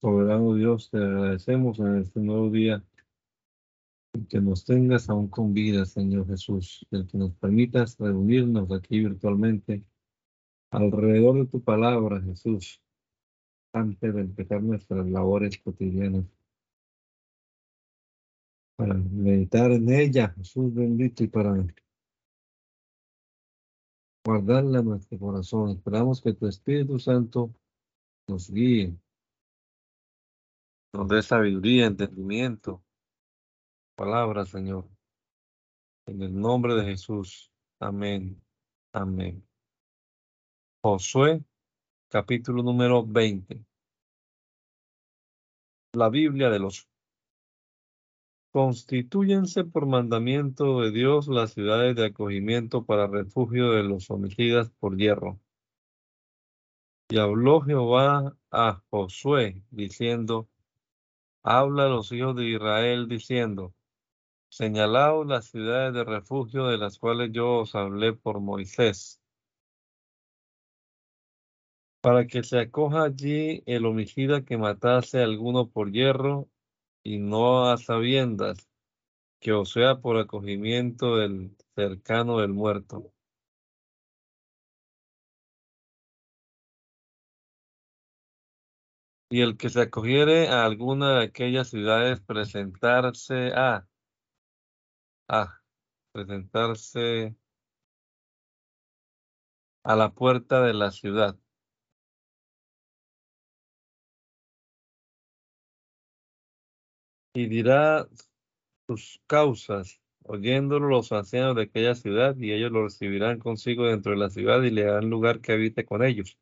Soberano Dios, te agradecemos en este nuevo día que nos tengas aún con vida, Señor Jesús, el que nos permitas reunirnos aquí virtualmente alrededor de tu palabra, Jesús, antes de empezar nuestras labores cotidianas. Para meditar en ella, Jesús bendito, y para guardarla en nuestro corazón. Esperamos que tu Espíritu Santo nos guíe, nos dé sabiduría, entendimiento, palabra, Señor. En el nombre de Jesús. Amén. Amén. Josué, capítulo número 20. La Biblia de los Constitúyense por mandamiento de Dios las ciudades de acogimiento para refugio de los homicidas por hierro. Y habló Jehová a Josué, diciendo, Habla a los hijos de Israel, diciendo, Señalaos las ciudades de refugio de las cuales yo os hablé por Moisés, para que se acoja allí el homicida que matase a alguno por hierro y no a sabiendas, que o sea por acogimiento del cercano del muerto. Y el que se acogiere a alguna de aquellas ciudades, presentarse a, a, presentarse a la puerta de la ciudad y dirá sus causas, oyéndolo los ancianos de aquella ciudad, y ellos lo recibirán consigo dentro de la ciudad y le darán lugar que habite con ellos.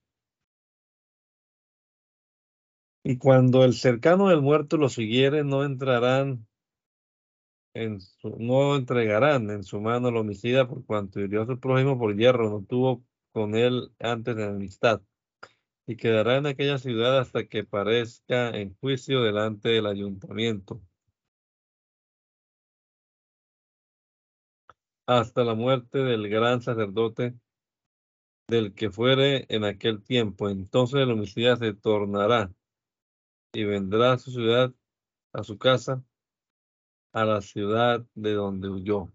Y cuando el cercano del muerto lo siguiere, no entrarán en su, no entregarán en su mano el homicida por cuanto hirió a su prójimo por hierro, no tuvo con él antes de amistad y quedará en aquella ciudad hasta que parezca en juicio delante del ayuntamiento. Hasta la muerte del gran sacerdote del que fuere en aquel tiempo. Entonces el homicida se tornará y vendrá a su ciudad, a su casa, a la ciudad de donde huyó.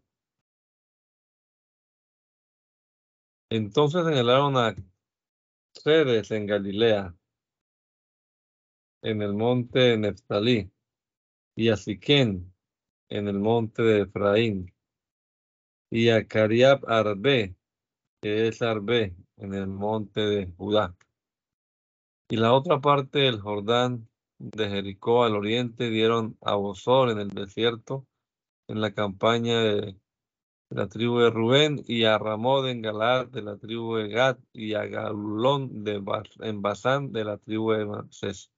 Entonces señalaron a sedes en Galilea, en el monte Neftalí, y a Siquén, en el monte de Efraín, y a Cariab Arbe, que es Arbe, en el monte de Judá. Y la otra parte del Jordán de Jericó al oriente dieron a Bosor en el desierto, en la campaña de la tribu de Rubén, y a Ramón en Galad de la tribu de Gad, y a Galulón de en Basán de la tribu de Manses.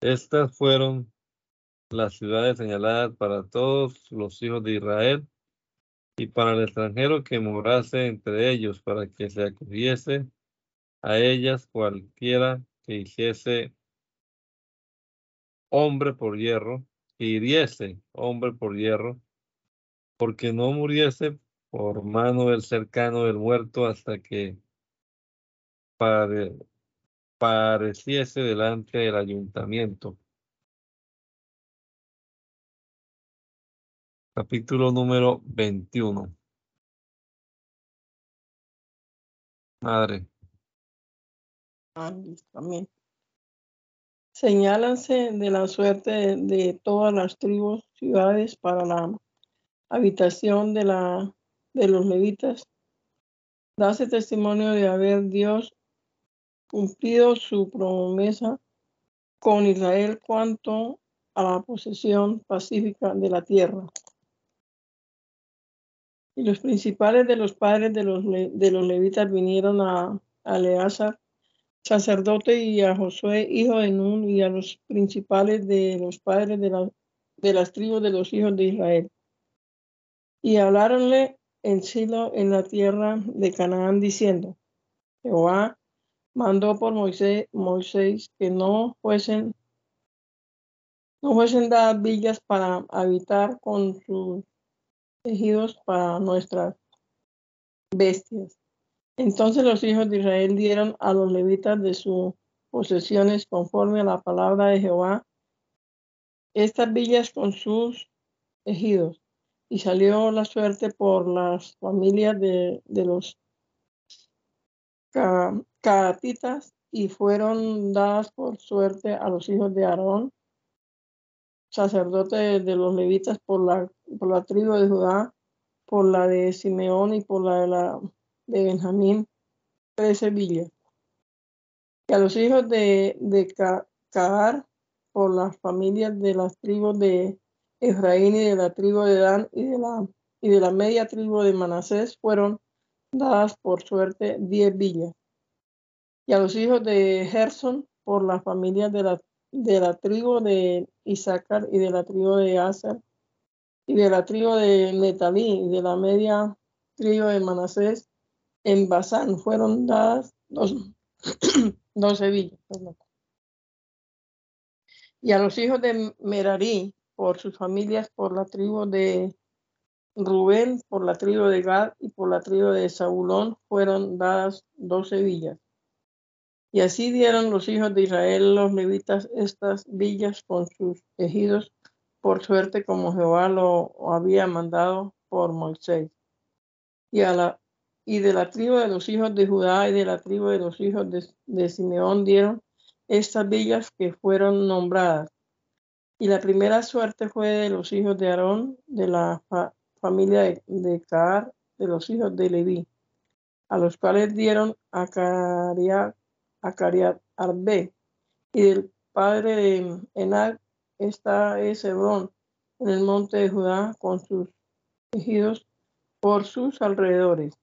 Estas fueron las ciudades señaladas para todos los hijos de Israel y para el extranjero que morase entre ellos, para que se acogiese a ellas cualquiera que hiciese hombre por hierro, que hiriese hombre por hierro, porque no muriese por mano del cercano del muerto hasta que pareciese delante del ayuntamiento. Capítulo número 21. Madre. Amén. Señálanse de la suerte de todas las tribus, ciudades para la habitación de, la, de los levitas, dase testimonio de haber Dios cumplido su promesa con Israel cuanto a la posesión pacífica de la tierra. Y los principales de los padres de los, de los levitas vinieron a, a sacerdote, y a Josué, hijo de Nun, y a los principales de los padres de, la, de las tribus de los hijos de Israel y habláronle en Silo en la tierra de Canaán diciendo, Jehová mandó por Moisés, Moisés que no fuesen no fuesen dadas villas para habitar con sus tejidos para nuestras bestias. Entonces los hijos de Israel dieron a los levitas de su posesiones conforme a la palabra de Jehová, estas villas con sus ejidos. Y salió la suerte por las familias de, los caatitas y fueron dadas por suerte a los hijos de Aarón, sacerdote de los levitas por la, por la tribu de Judá, por la de Simeón y por la de, la, de Benjamín, trece villas. Y a los hijos de, de por las familias de las tribus de Efraín y de la tribu de Dan y de la, y de la media tribu de Manasés fueron dadas por suerte diez villas. Y a los hijos de Gerson por las familias de la, de la tribu de Isaacar y de la tribu de Aser y de la tribu de Netalí y de la media tribu de Manasés en Basán fueron dadas dos, doce villas. Y a los hijos de Merarí, por sus familias, por la tribu de Rubén, por la tribu de Gad y por la tribu de Saulón, fueron dadas doce villas. Y así dieron los hijos de Israel, los levitas, estas villas con sus ejidos, por suerte como Jehová lo había mandado por Moisés. Y a la y de la tribu de los hijos de Judá y de la tribu de los hijos de, Simeón dieron estas villas que fueron nombradas. Y la primera suerte fue de los hijos de Aarón, de la familia de, de de los hijos de Leví, a los cuales dieron a Cariat, Arbe, y del padre de Enac, esta es Hebrón, en el monte de Judá, con sus ejidos por sus alrededores.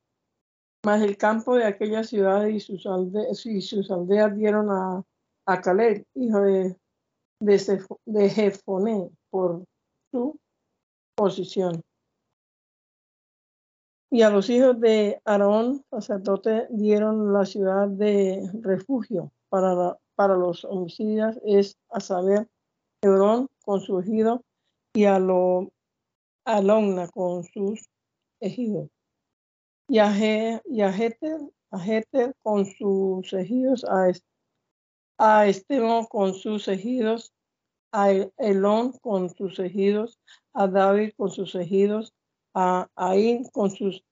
Mas el campo de aquella ciudad y sus, aldeas dieron a, Caleb, hijo de, de, Jefoné, por su posición. Y a los hijos de Aarón, sacerdote, dieron la ciudad de refugio para, para los homicidas, es a saber, Hebrón con su ejido y a lo Alomna con sus ejidos y a, Jeter, con sus ejidos, a, a Esteban con sus ejidos, a Elón con sus ejidos, a David con sus ejidos, a Aín con sus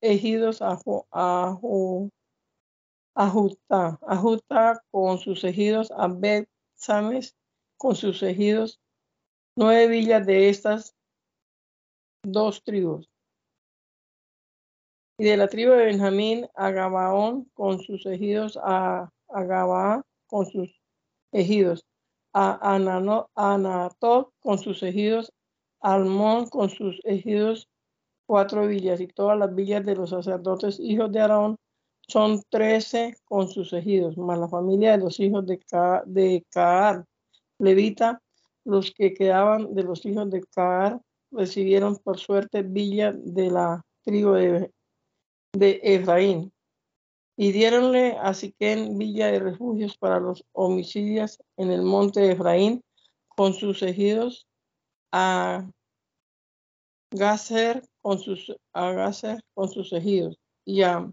ejidos, a, a, a Jutá, a con sus ejidos, a Bet Sames con sus ejidos, nueve villas de estas dos tribus y de la tribu de Benjamín a Gabaón con sus ejidos, a, a con sus ejidos, a Anatot con sus ejidos, Almón con sus ejidos, cuatro villas, y todas las villas de los sacerdotes hijos de Aarón son trece con sus ejidos, más la familia de los hijos de, de Caar, levita, los que quedaban de los hijos de Caar recibieron por suerte villa de la tribu de de Efraín. Y dieronle a Siquén villa de refugios para los homicidios en el monte de Efraín, con sus ejidos, a Gazer con sus, a con sus ejidos, y a,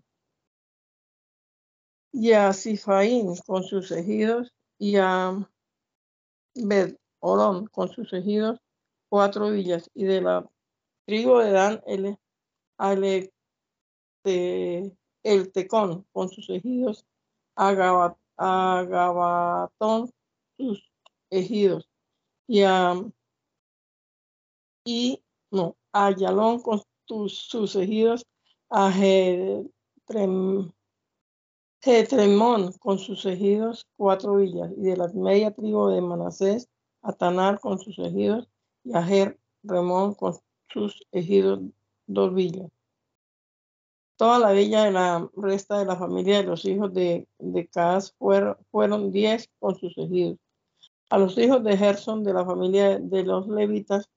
y a Sifaín con sus ejidos, y a Bed Orón con sus ejidos, cuatro villas, y de la tribu de Dan, el, de el Tecón con sus ejidos, Agabatón sus ejidos, y a y no, Ayalón con sus, ejidos, a con sus ejidos, cuatro villas, y de la media tribu de Manasés, a Tanar con sus ejidos, y a Jer Remón con sus ejidos, dos villas Toda la villa de la resta de la familia de los hijos de, de fueron, fueron diez con sus ejidos. A los hijos de Gerson de la familia de los levitas,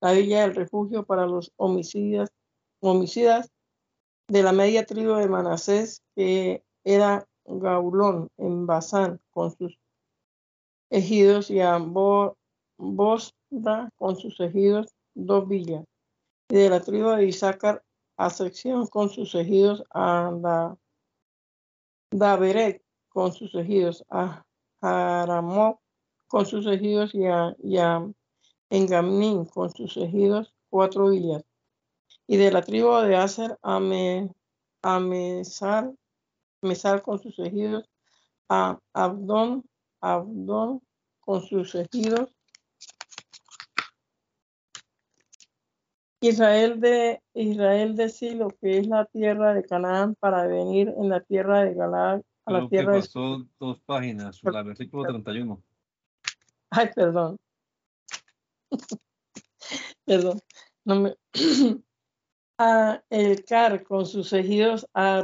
la villa del refugio para los homicidas, homicidas de la media tribu de Manasés, que era Gaulón en Basán con sus ejidos y a Bosra con sus ejidos, dos villas. Y de la tribu de Isaacar a sección con sus ejidos a Daveret con sus ejidos, a Jaramó con sus ejidos y a, y con sus ejidos, cuatro villas. Y de la tribu de Aser a, a Mesar, Mesar con sus ejidos, a Abdón, Abdón con sus ejidos, Israel de Israel de Silo, que es la tierra de Canaán, para venir en la tierra de Galaad a la tierra que de pasó dos páginas, la versículo 31. Ay, perdón. perdón. No me... a el Car con sus ejidos, a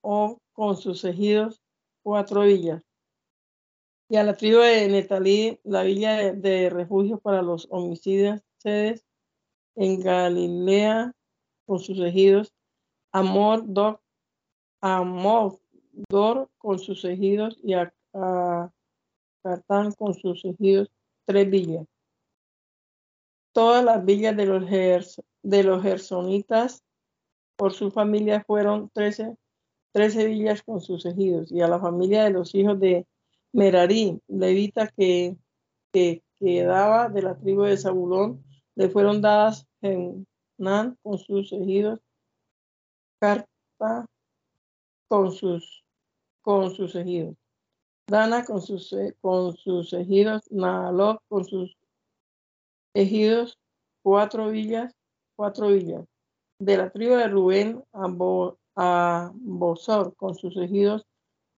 con sus ejidos, cuatro villas. Y a la tribu de Netalí, la villa de, de refugio para los homicidas, sedes en Galilea con sus ejidos, Amor, Dor, Amor, Dor con sus ejidos y a, a con sus ejidos, tres villas. Todas las villas de los, de los gersonitas por su familia fueron trece, trece villas con sus ejidos, y a la familia de los hijos de Merarí, levita que, que quedaba de la tribu de Zabulón, le fueron dadas Nan con sus ejidos, Carta con sus, con sus ejidos, Dana con sus, con sus ejidos, Naalot con sus ejidos, cuatro villas, cuatro villas. De la tribu de Rubén a, Bo, a Bosor con sus ejidos,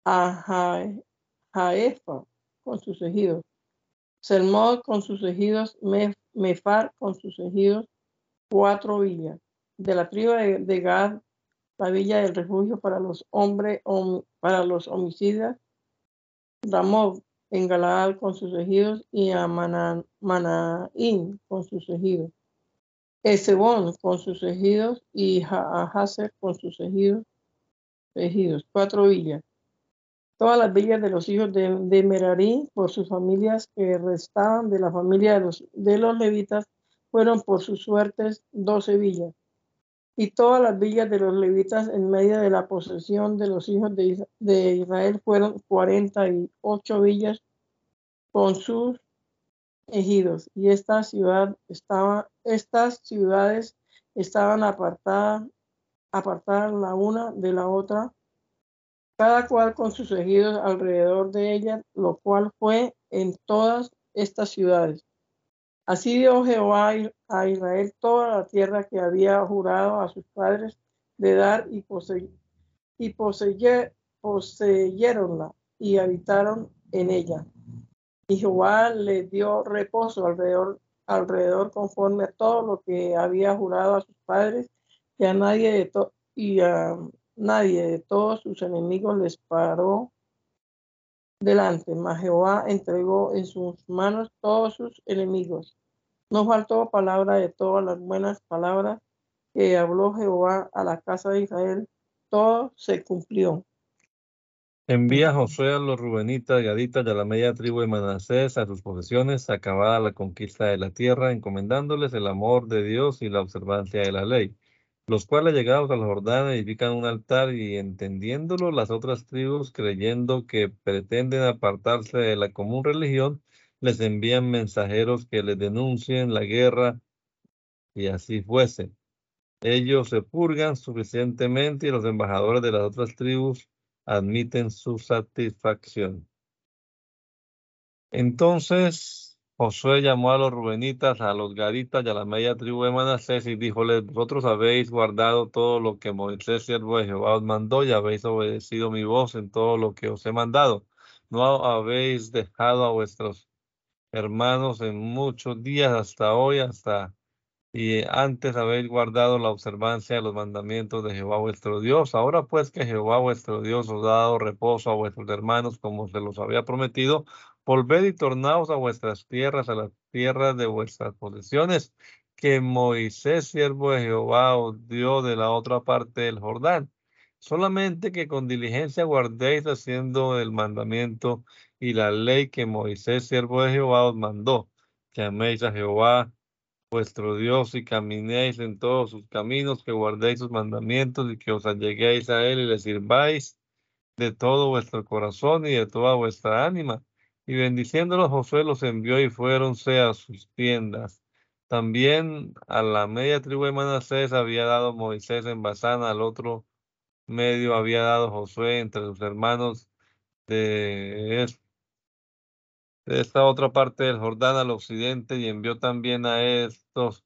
a Ja- Jaefa con sus ejidos, Selmod con sus ejidos, Me- Mefar con sus ejidos, cuatro villas. De la tribu de, Gad, la villa del refugio para los hombres, hom- para los homicidas, Ramov en Galaad con sus ejidos y a Mana- Manaín con sus ejidos. Ezebón con sus ejidos y Ja- a Hazer con sus ejidos, ejidos, cuatro villas. Todas las villas de los hijos de, de Merarí por sus familias que restaban de la familia de los, de los levitas fueron por sus suertes doce villas. Y todas las villas de los levitas en medio de la posesión de los hijos de, Is- de Israel fueron cuarenta y ocho villas con sus ejidos. Y esta ciudad estaba, estas ciudades estaban apartadas, apartadas la una de la otra, cada cual con sus ejidos alrededor de ella, lo cual fue en todas estas ciudades. Así dio Jehová a Israel toda la tierra que había jurado a sus padres de dar y, posey- y poseye- poseyeronla y habitaron en ella. Y Jehová le dio reposo alrededor, alrededor conforme a todo lo que había jurado a sus padres, y a nadie de y a nadie de todos sus enemigos les paró delante, mas Jehová entregó en sus manos todos sus enemigos. No faltó palabra de todas las buenas palabras que habló Jehová a la casa de Israel, todo se cumplió. Envía Josué a los Rubenitas, Gaditas y a la media tribu de Manasés a sus posesiones, acabada la conquista de la tierra, encomendándoles el amor de Dios y la observancia de la ley. Los cuales llegados al Jordán edifican un altar y entendiéndolo las otras tribus, creyendo que pretenden apartarse de la común religión, les envían mensajeros que les denuncien la guerra y así fuese. Ellos se purgan suficientemente y los embajadores de las otras tribus admiten su satisfacción. Entonces Josué llamó a los rubenitas, a los gaditas y a la media tribu de Manasés y díjoles, vosotros habéis guardado todo lo que Moisés, siervo de Jehová, os mandó y habéis obedecido mi voz en todo lo que os he mandado. No habéis dejado a vuestros hermanos en muchos días hasta hoy, hasta y antes habéis guardado la observancia de los mandamientos de Jehová vuestro Dios. Ahora pues que Jehová vuestro Dios os ha dado reposo a vuestros hermanos como se los había prometido, volved y tornaos a vuestras tierras, a las tierras de vuestras posesiones, que Moisés, siervo de Jehová, os dio de la otra parte del Jordán. Solamente que con diligencia guardéis haciendo el mandamiento y la ley que Moisés, siervo de Jehová, os mandó, que améis a Jehová vuestro Dios y caminéis en todos sus caminos, que guardéis sus mandamientos y que os alleguéis a él y le sirváis de todo vuestro corazón y de toda vuestra ánima. Y bendiciéndolos, Josué los envió y fuéronse a sus tiendas. También a la media tribu de Manasés había dado Moisés en Basán, al otro medio había dado Josué entre sus hermanos de, esta otra parte del Jordán al occidente y envió también a estos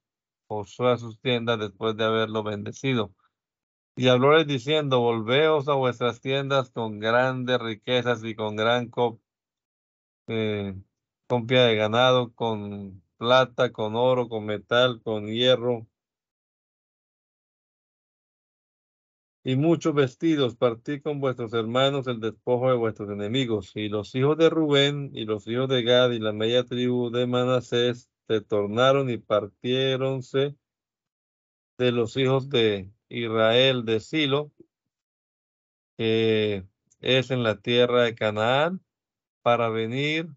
Josué a sus tiendas después de haberlo bendecido. Y hablóles diciendo, volveos a vuestras tiendas con grandes riquezas y con gran eh, copia de ganado, con plata, con oro, con metal, con hierro, y muchos vestidos, partí con vuestros hermanos el despojo de vuestros enemigos. Y los hijos de Rubén y los hijos de Gad y la media tribu de Manasés se tornaron y partiéronse de los hijos de Israel de Silo, que es en la tierra de Canaán, para venir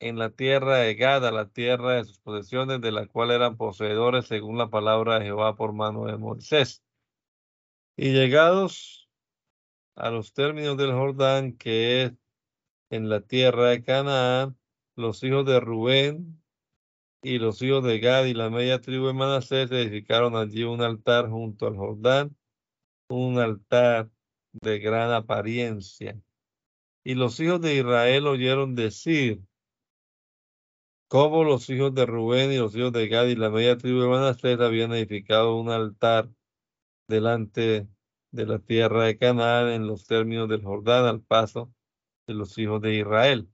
en la tierra de Gad, la tierra de sus posesiones, de la cual eran poseedores según la palabra de Jehová por mano de Moisés. Y llegados a los términos del Jordán, que es en la tierra de Canaán, los hijos de Rubén y los hijos de Gad y la media tribu de Manasés edificaron allí un altar junto al Jordán, un altar de gran apariencia. Y los hijos de Israel oyeron decir, cómo los hijos de Rubén y los hijos de Gad y la media tribu de Manasés habían edificado un altar delante de la tierra de Canaán en los términos del Jordán al paso de los hijos de Israel.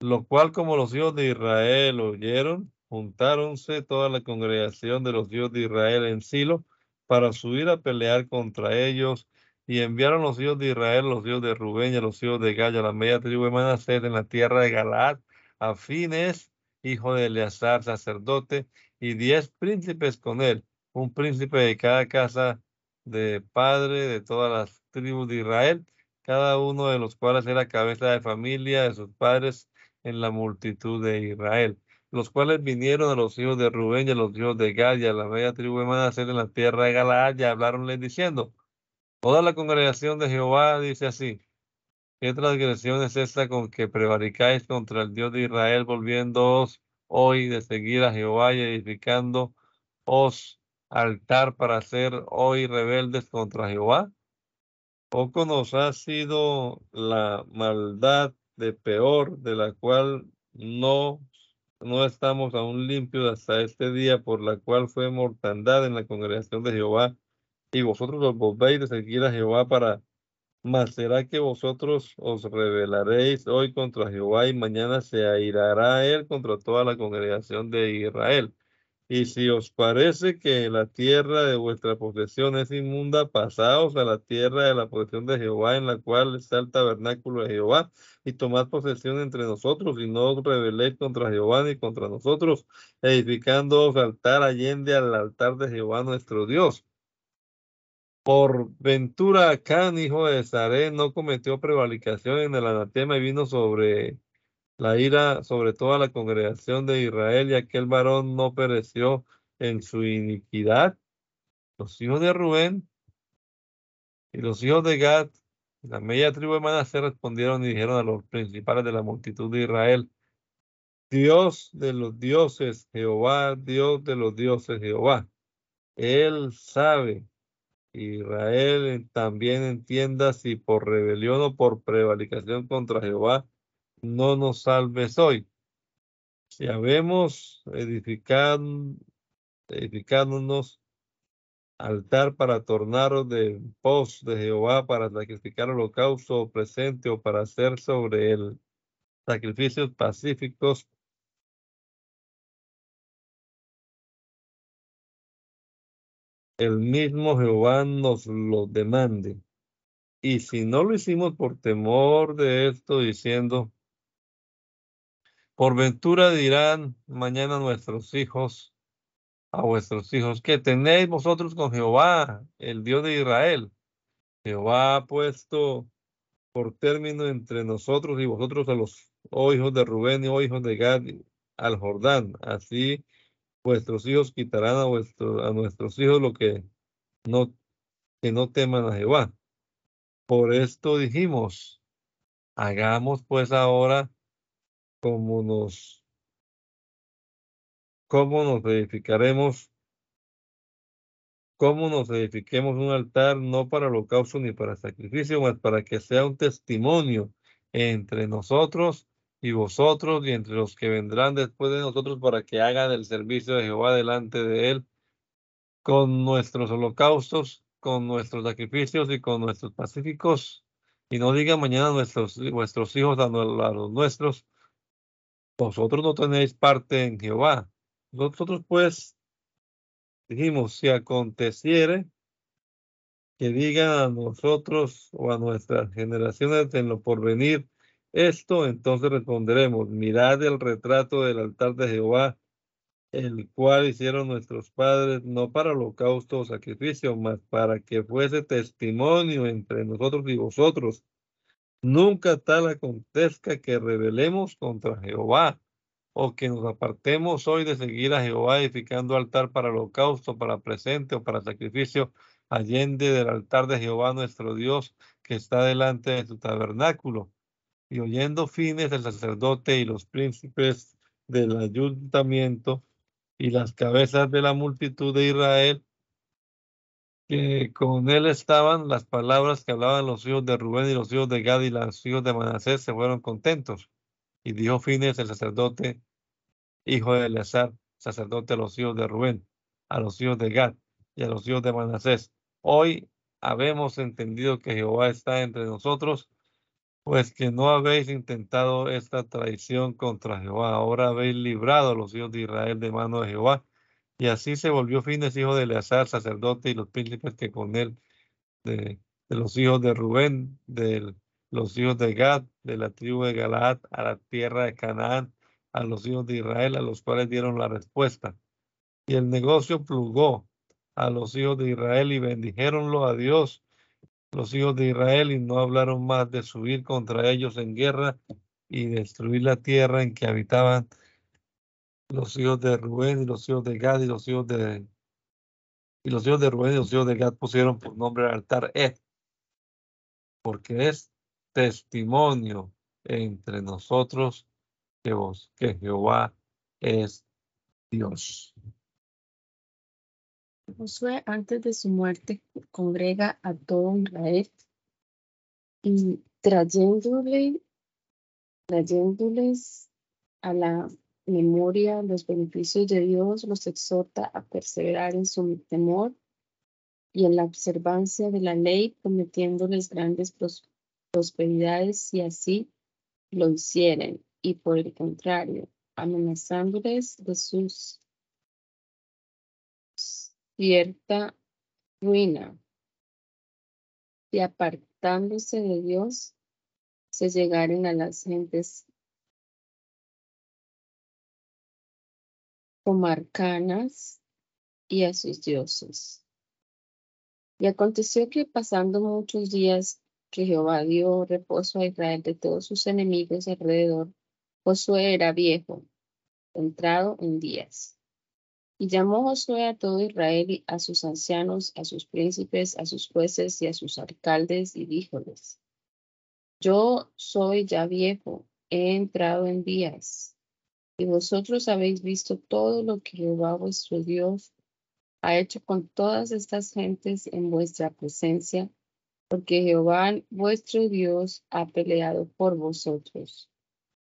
Lo cual como los hijos de Israel oyeron, juntáronse toda la congregación de los hijos de Israel en Silo para subir a pelear contra ellos y enviaron los hijos de Israel, los hijos de Rubén y los hijos de Gaya, la media tribu de Manasés en la tierra de Galaad, a Fines, hijo de Eleazar, sacerdote, y diez príncipes con él, un príncipe de cada casa de padre de todas las tribus de Israel, cada uno de los cuales era cabeza de familia de sus padres en la multitud de Israel, los cuales vinieron a los hijos de Rubén y a los hijos de Gad la media tribu de Manasés en la tierra de Galaad y hablaronles diciendo, toda la congregación de Jehová dice así, ¿qué transgresión es esta con que prevaricáis contra el Dios de Israel, volviéndoos hoy de seguir a Jehová y edificando os altar para ser hoy rebeldes contra Jehová? Poco nos ha sido la maldad de peor, de la cual no, no estamos aún limpios hasta este día, por la cual fue mortandad en la congregación de Jehová. Y vosotros os volvéis de seguir a Jehová para... Mas será que vosotros os rebelaréis hoy contra Jehová y mañana se airará él contra toda la congregación de Israel. Y si os parece que la tierra de vuestra posesión es inmunda, pasaos a la tierra de la posesión de Jehová, en la cual está el tabernáculo de Jehová, y tomad posesión entre nosotros, y no os rebeléis contra Jehová ni contra nosotros, edificándoos altar allende al altar de Jehová nuestro Dios. Por ventura, Acán, hijo de Saré, no cometió prevaricación en el anatema y vino sobre la ira sobre toda la congregación de Israel y aquel varón no pereció en su iniquidad. Los hijos de Rubén y los hijos de Gad, la media tribu de Manasés respondieron y dijeron a los principales de la multitud de Israel, Dios de los dioses, Jehová, Dios de los dioses, Jehová. Él sabe, Israel también entienda si por rebelión o por prevaricación contra Jehová no nos salves hoy. Si habemos edificado, edificándonos altar para tornaros de pos de Jehová para sacrificar holocausto presente o para hacer sobre él sacrificios pacíficos el mismo Jehová nos lo demande. Y si no lo hicimos por temor de esto, diciendo, por ventura dirán mañana nuestros hijos, a vuestros hijos, que tenéis vosotros con Jehová, el Dios de Israel. Jehová ha puesto por término entre nosotros y vosotros a los oh hijos de Rubén y oh hijos de Gad al Jordán. Así vuestros hijos quitarán a, vuestro, a nuestros hijos lo que no, que no teman a Jehová. Por esto dijimos, hagamos pues ahora como nos, cómo nos edificaremos, cómo nos edifiquemos un altar no para holocausto ni para sacrificio, mas para que sea un testimonio entre nosotros y vosotros y entre los que vendrán después de nosotros para que hagan el servicio de Jehová delante de él con nuestros holocaustos, con nuestros sacrificios y con nuestros pacíficos. Y no digan mañana nuestros, vuestros hijos a, los nuestros, vosotros no tenéis parte en Jehová. Nosotros pues dijimos, si aconteciere que digan a nosotros o a nuestras generaciones en lo porvenir esto, entonces responderemos, mirad el retrato del altar de Jehová, el cual hicieron nuestros padres, no para holocausto o sacrificio, mas para que fuese testimonio entre nosotros y vosotros. Nunca tal acontezca que rebelemos contra Jehová o que nos apartemos hoy de seguir a Jehová edificando altar para holocausto, para presente o para sacrificio, allende del altar de Jehová nuestro Dios que está delante de su tabernáculo y oyendo fines el sacerdote y los príncipes del ayuntamiento y las cabezas de la multitud de Israel, que con él estaban las palabras que hablaban los hijos de Rubén y los hijos de Gad y los hijos de Manasés, se fueron contentos. Y dijo Fines el sacerdote, hijo de Eleazar, sacerdote a los hijos de Rubén, a los hijos de Gad y a los hijos de Manasés. Hoy habemos entendido que Jehová está entre nosotros pues que no habéis intentado esta traición contra Jehová, ahora habéis librado a los hijos de Israel de mano de Jehová. Y así se volvió Fines, hijo de Eleazar, sacerdote, y los príncipes que con él, de, los hijos de Rubén, de los hijos de Gad, de la tribu de Galaad, a la tierra de Canaán, a los hijos de Israel, a los cuales dieron la respuesta. Y el negocio plugó a los hijos de Israel y bendijeronlo a Dios los hijos de Israel y no hablaron más de subir contra ellos en guerra y destruir la tierra en que habitaban los hijos de Rubén y los hijos de Gad y los hijos de y los hijos de Rubén y los hijos de Gad pusieron por nombre al altar Ed, porque es testimonio entre nosotros que vos, que Jehová es Dios. Josué, antes de su muerte, congrega a todo Israel y trayéndole, trayéndoles a la memoria los beneficios de Dios, los exhorta a perseverar en su temor y en la observancia de la ley, prometiéndoles grandes prosperidades si así lo hicieren, y por el contrario, amenazándoles de sus cierta ruina y apartándose de Dios se llegaren a las gentes comarcanas y a sus dioses. Y aconteció que pasando muchos días que Jehová dio reposo a Israel de todos sus enemigos alrededor, Josué era viejo, entrado en días. Y llamó Josué a todo Israel a sus ancianos, a sus príncipes, a sus jueces y a sus alcaldes, y díjoles, yo soy ya viejo, he entrado en días, y vosotros habéis visto todo lo que Jehová vuestro Dios ha hecho con todas estas gentes en vuestra presencia, porque Jehová vuestro Dios ha peleado por vosotros.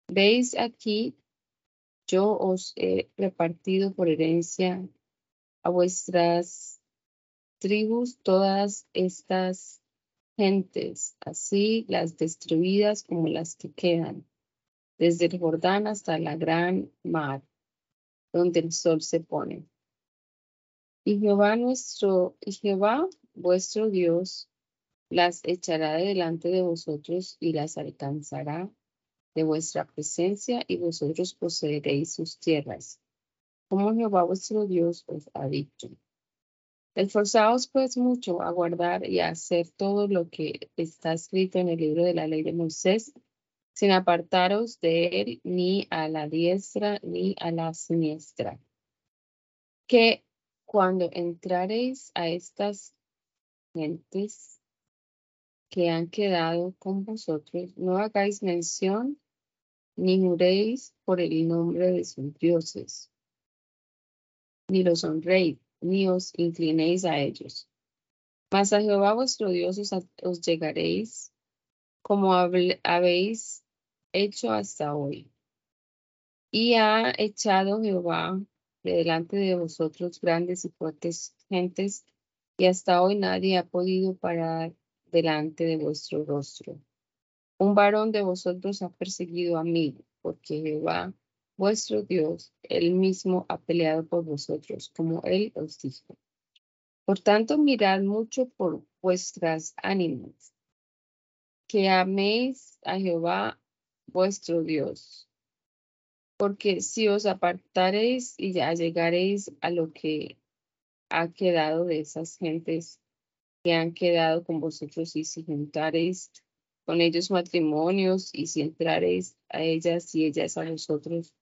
Veis aquí yo os he repartido por herencia a vuestras tribus todas estas gentes, así las destruidas como las que quedan, desde el Jordán hasta la gran mar, donde el sol se pone. Y Jehová nuestro, y Jehová vuestro Dios las echará delante de vosotros y las alcanzará de vuestra presencia y vosotros poseeréis sus tierras, como Jehová vuestro Dios os ha dicho. Esforzaos pues mucho a guardar y a hacer todo lo que está escrito en el libro de la ley de Moisés, sin apartaros de él ni a la diestra ni a la siniestra. Que cuando entraréis a estas gentes que han quedado con vosotros, no hagáis mención ni juréis por el nombre de sus dioses, ni los honréis, ni os inclinéis a ellos. Mas a Jehová vuestro Dios os, llegaréis como habéis hecho hasta hoy. Y ha echado Jehová de delante de vosotros grandes y fuertes gentes, y hasta hoy nadie ha podido parar delante de vuestro rostro. Un varón de vosotros ha perseguido a mí, porque Jehová, vuestro Dios, él mismo ha peleado por vosotros, como él os dijo. Por tanto, mirad mucho por vuestras ánimas, que améis a Jehová, vuestro Dios. Porque si os apartareis y ya llegaréis a lo que ha quedado de esas gentes que han quedado con vosotros y si juntareis con ellos matrimonios y si entraréis a ellas y ellas a vosotros.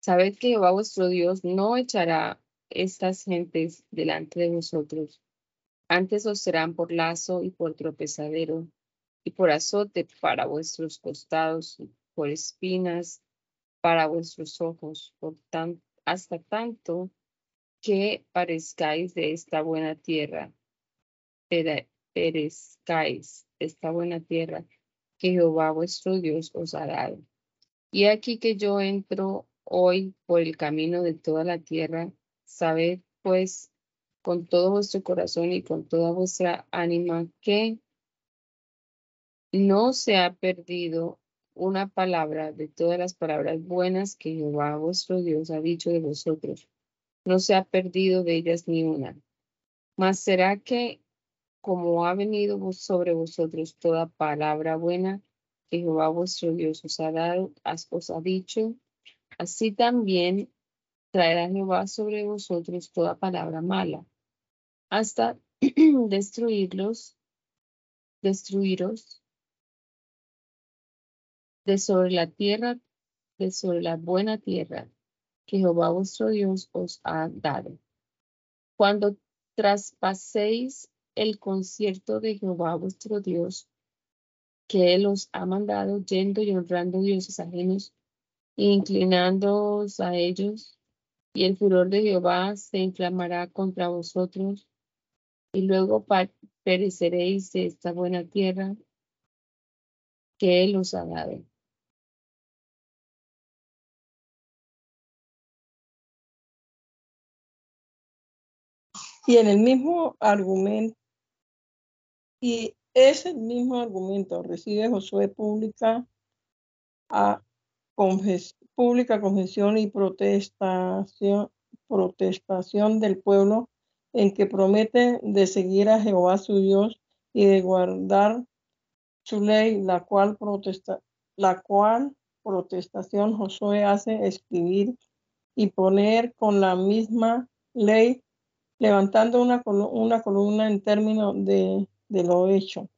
Sabed que Jehová vuestro Dios no echará estas gentes delante de vosotros. Antes os serán por lazo y por tropezadero y por azote para vuestros costados, y por espinas para vuestros ojos, por tan, hasta tanto que parezcáis de esta buena tierra, perezcáis esta buena tierra que Jehová vuestro Dios os ha dado. Y aquí que yo entro hoy por el camino de toda la tierra, sabed pues con todo vuestro corazón y con toda vuestra ánima que no se ha perdido una palabra de todas las palabras buenas que Jehová vuestro Dios ha dicho de vosotros. No se ha perdido de ellas ni una. Mas será que como ha venido sobre vosotros toda palabra buena que Jehová vuestro Dios os ha dado, os ha dicho, así también traerá Jehová sobre vosotros toda palabra mala, hasta destruirlos, destruiros de sobre la tierra, de sobre la buena tierra que Jehová vuestro Dios os ha dado. Cuando traspaséis el concierto de Jehová vuestro Dios, que Él os ha mandado yendo y honrando dioses ajenos, e inclinándoos a ellos, y el furor de Jehová se inflamará contra vosotros, y luego pereceréis de esta buena tierra que Él os ha dado. Y en el mismo argumento y ese mismo argumento recibe Josué pública, a pública confesión y protestación, protestación del pueblo en que promete de seguir a Jehová su Dios y de guardar su ley, la cual protesta, la cual protestación Josué hace escribir y poner con la misma ley, levantando una, una columna en términos de de lo hecho.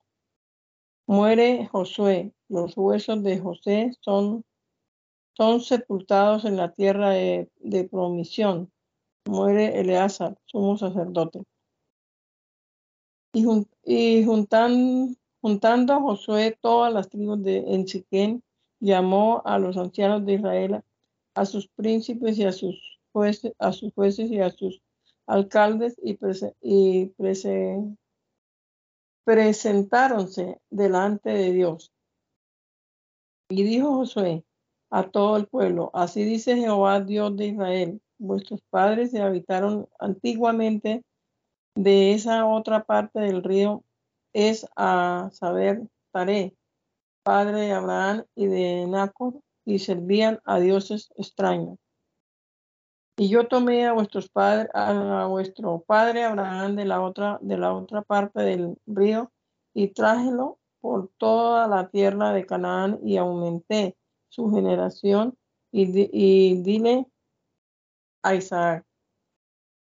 Muere Josué. Los huesos de José son, son sepultados en la tierra de, promisión. Muere Eleazar, sumo sacerdote. Y, y juntando a Josué todas las tribus de en llamó a los ancianos de Israel, a sus príncipes y a sus jueces, a sus jueces y a sus alcaldes y, prese, y presentáronse delante de Dios. Y dijo Josué a todo el pueblo, así dice Jehová Dios de Israel, vuestros padres se habitaron antiguamente de esa otra parte del río, es a saber, Taré, padre de Abraham y de Nacor, y servían a dioses extraños. Y yo tomé a vuestros padres, a vuestro padre Abraham de la otra, de la otra parte del río, y trájelo por toda la tierra de Canaán, y aumenté su generación, y, dile a Isaac.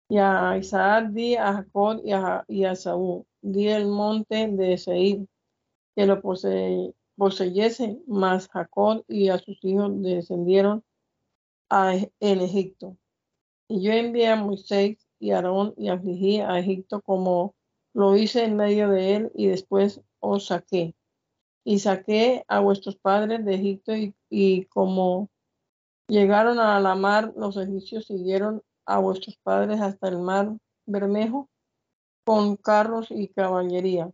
Y a Isaac di a Jacob y a, y a Saúl, di el monte de Seir, que lo poseyese, mas Jacob y a sus hijos descendieron a, en Egipto y yo envié a Moisés y Aarón y afligí a Egipto como lo hice en medio de él y después os saqué. Y saqué a vuestros padres de Egipto y, como llegaron a la mar, los egipcios siguieron a vuestros padres hasta el mar Bermejo con carros y caballería.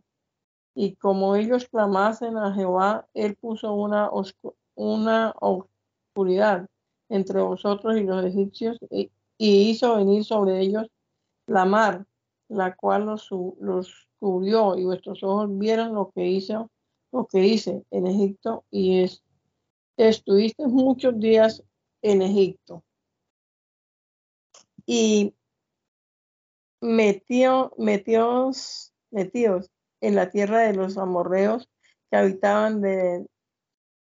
Y como ellos clamasen a Jehová, él puso una, una oscuridad entre vosotros y los egipcios hizo venir sobre ellos la mar, la cual los, los cubrió y vuestros ojos vieron lo que hizo, lo que hice en Egipto y es, estuviste muchos días en Egipto. Y metió, metió, metidos en la tierra de los amorreos que habitaban de,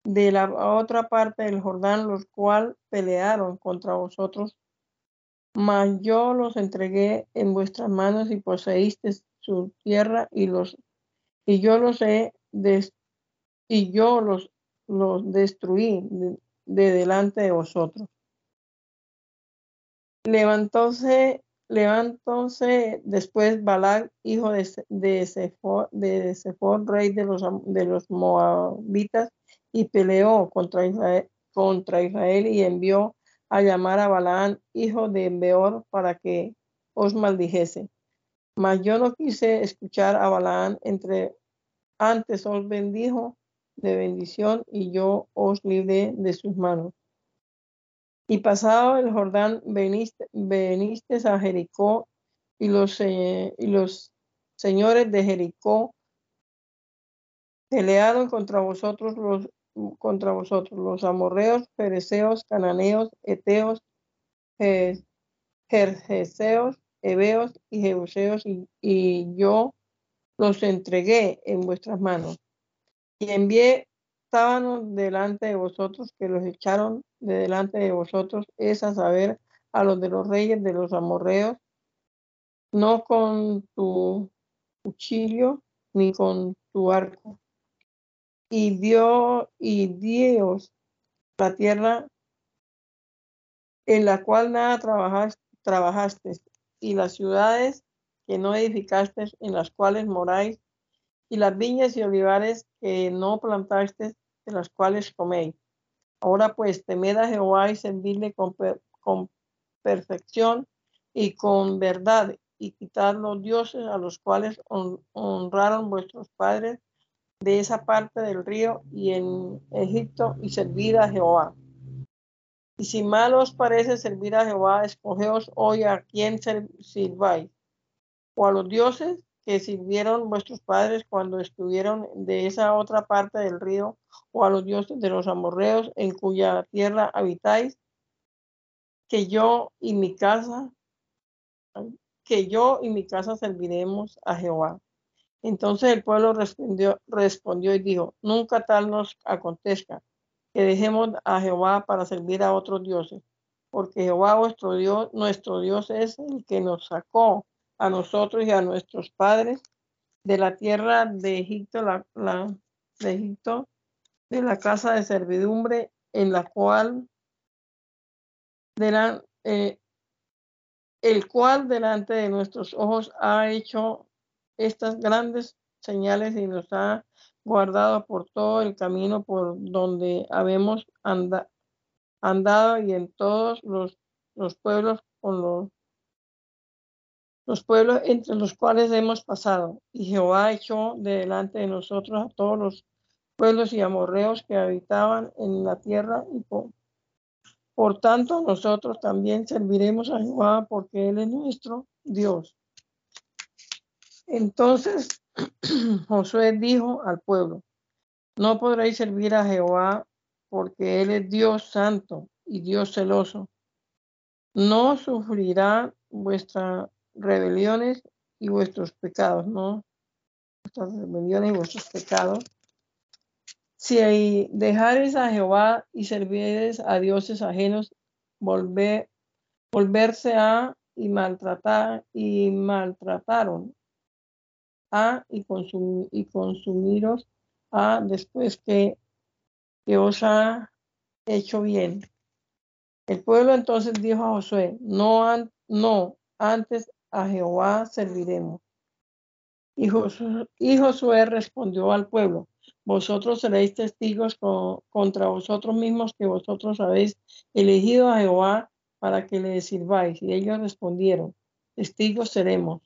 de la otra parte del Jordán, los cuales pelearon contra vosotros. Mas yo los entregué en vuestras manos y poseíste su tierra y los y yo los he y yo los, los destruí de, delante de vosotros. Levantóse Levantóse después Balak, hijo de, de, Sefor, de rey de los, de los moabitas, y peleó contra Israel, contra Israel y envió a llamar a Balaán, hijo de Beor, para que os maldijese. Mas yo no quise escuchar a Balaán, entre antes os bendijo de bendición y yo os libré de sus manos. Y pasado el Jordán, veniste, a Jericó y los, y los señores de Jericó pelearon contra vosotros los contra vosotros los amorreos, fereceos, cananeos, eteos, jerjeseos, heveos y jebuseos y, y yo los entregué en vuestras manos y envié sábanos delante de vosotros que los echaron de delante de vosotros es a saber a los de los reyes de los amorreos, no con tu cuchillo ni con tu arco. Y y Dios la tierra en la cual nada trabajaste, trabajaste y las ciudades que no edificaste en las cuales moráis y las viñas y olivares que no plantaste de las cuales coméis. Ahora pues, temed a Jehová y servidle con, con perfección y con verdad, y quitad los dioses a los cuales honraron vuestros padres de esa parte del río y en Egipto, y servid a Jehová. Y si mal os parece servir a Jehová, escogeos hoy a quién sirváis, o a los dioses que sirvieron vuestros padres cuando estuvieron de esa otra parte del río, o a los dioses de los amorreos en cuya tierra habitáis, que yo y mi casa, que yo y mi casa serviremos a Jehová. Entonces el pueblo respondió, respondió y dijo, nunca tal nos acontezca que dejemos a Jehová para servir a otros dioses, porque Jehová vuestro Dios, nuestro Dios es el que nos sacó a nosotros y a nuestros padres de la tierra de Egipto, la, de Egipto, de la casa de servidumbre en la cual eh, el cual delante de nuestros ojos ha hecho estas grandes señales y nos ha guardado por todo el camino por donde habemos andado y en todos los, los pueblos con los los pueblos entre los cuales hemos pasado. Y Jehová echó de delante de nosotros a todos los pueblos y amorreos que habitaban en la tierra y por, por tanto nosotros también serviremos a Jehová porque Él es nuestro Dios. Entonces Josué dijo al pueblo, no podréis servir a Jehová porque Él es Dios santo y Dios celoso. No sufrirá vuestra rebeliones y vuestros pecados, ¿no? Vuestras rebeliones y vuestros pecados. Si dejares a Jehová y servires a dioses ajenos, volver, volverse a y maltratar y maltrataron y, y consumiros a después que, que os ha hecho bien. El pueblo entonces dijo a Josué, no, no antes a Jehová serviremos. Y Josué, respondió al pueblo, vosotros seréis testigos contra vosotros mismos que vosotros habéis elegido a Jehová para que le sirváis. Y ellos respondieron, testigos seremos.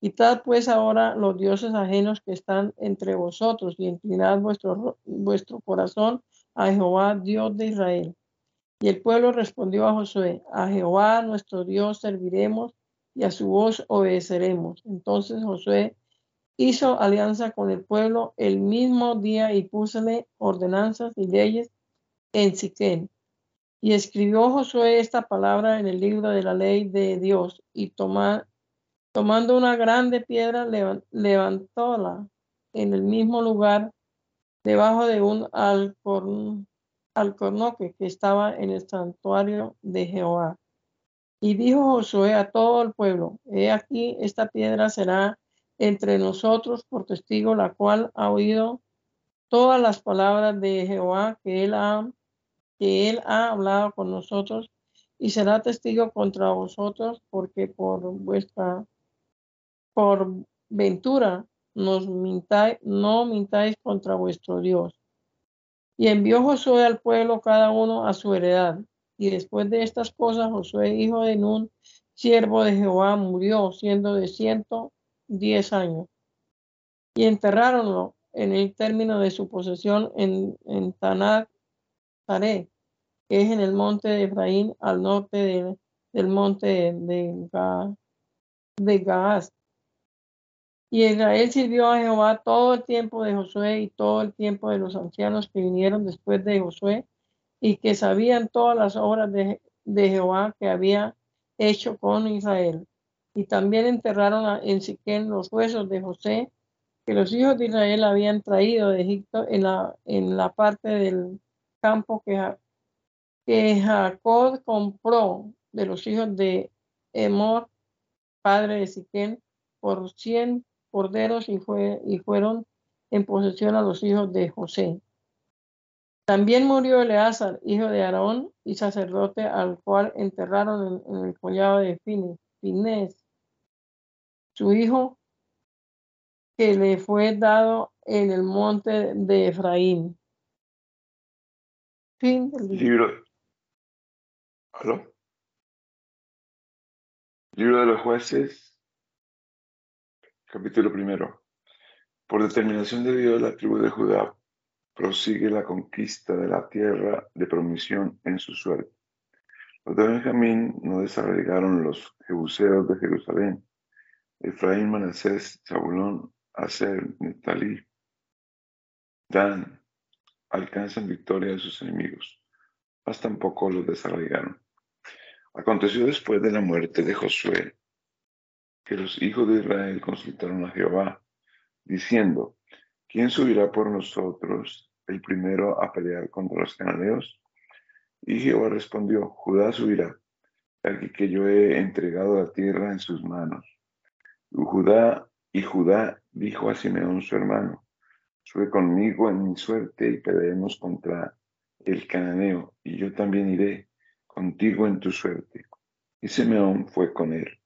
Quitad pues ahora los dioses ajenos que están entre vosotros y inclinad vuestro, vuestro corazón a Jehová, Dios de Israel. Y el pueblo respondió a Josué, a Jehová nuestro Dios serviremos y a su voz obedeceremos. Entonces Josué hizo alianza con el pueblo el mismo día y púsele ordenanzas y leyes en Siquén. Y escribió Josué esta palabra en el libro de la ley de Dios y tomando una grande piedra levantóla en el mismo lugar debajo de un alcornoque que estaba en el santuario de Jehová. Y dijo Josué a todo el pueblo, he aquí esta piedra será entre nosotros por testigo, la cual ha oído todas las palabras de Jehová que él ha, que él ha hablado con nosotros y será testigo contra vosotros porque por vuestra, por ventura nos no mintáis contra vuestro Dios. Y envió Josué al pueblo cada uno a su heredad. Y después de estas cosas, Josué, hijo de Nun, siervo de Jehová, murió siendo de ciento diez años. Y enterraronlo en el término de su posesión en, en que es en el monte de Efraín, al norte del monte de, de, de Gaaz. Y Israel sirvió a Jehová todo el tiempo de Josué y todo el tiempo de los ancianos que vinieron después de Josué y que sabían todas las obras de, Jehová que había hecho con Israel. Y también enterraron en Siquén los huesos de José que los hijos de Israel habían traído de Egipto en la, en la parte del campo que, que Jacob compró de los hijos de Emor, padre de Siquén, por cien corderos y, fue, y fueron en posesión a los hijos de José. También murió Eleazar, hijo de Aarón y sacerdote, al cual enterraron en, el collado de Finés, su hijo, que le fue dado en el monte de Efraín. Libro. ¿Aló? Libro de los jueces, capítulo primero. Por determinación de Dios, la tribu de Judá prosigue la conquista de la tierra de promisión en su suerte. Los de Benjamín no desarraigaron los jebuseos de Jerusalén. Efraín, Manasés, Zabulón, Aser, Netalí, Dan, alcanzan victoria de sus enemigos. Más tampoco los desarraigaron. Aconteció después de la muerte de Josué que los hijos de Israel consultaron a Jehová, diciendo, ¿quién subirá por nosotros el primero a pelear contra los cananeos? Y Jehová respondió, Judá subirá, aquí que yo he entregado la tierra en sus manos. Judá, y Judá dijo a Simeón su hermano, sube conmigo en mi suerte y peleemos contra el cananeo, y yo también iré contigo en tu suerte. Y Simeón fue con él.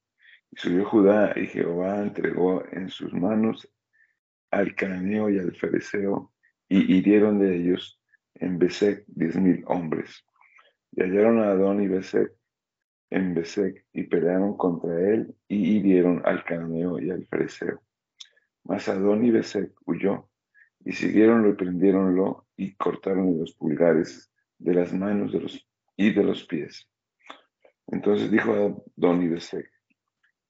Y subió Judá, y Jehová entregó en sus manos al cananeo y al fereceo, y hirieron de ellos en Besek diez mil hombres. Y hallaron a Adón y Besek en Besek y pelearon contra él y hirieron al cananeo y al fereceo. Mas Adón y Besek huyó y siguieronlo y prendiéronlo y cortaron los pulgares de las manos de los, y de los pies. Entonces dijo Adón y Besek,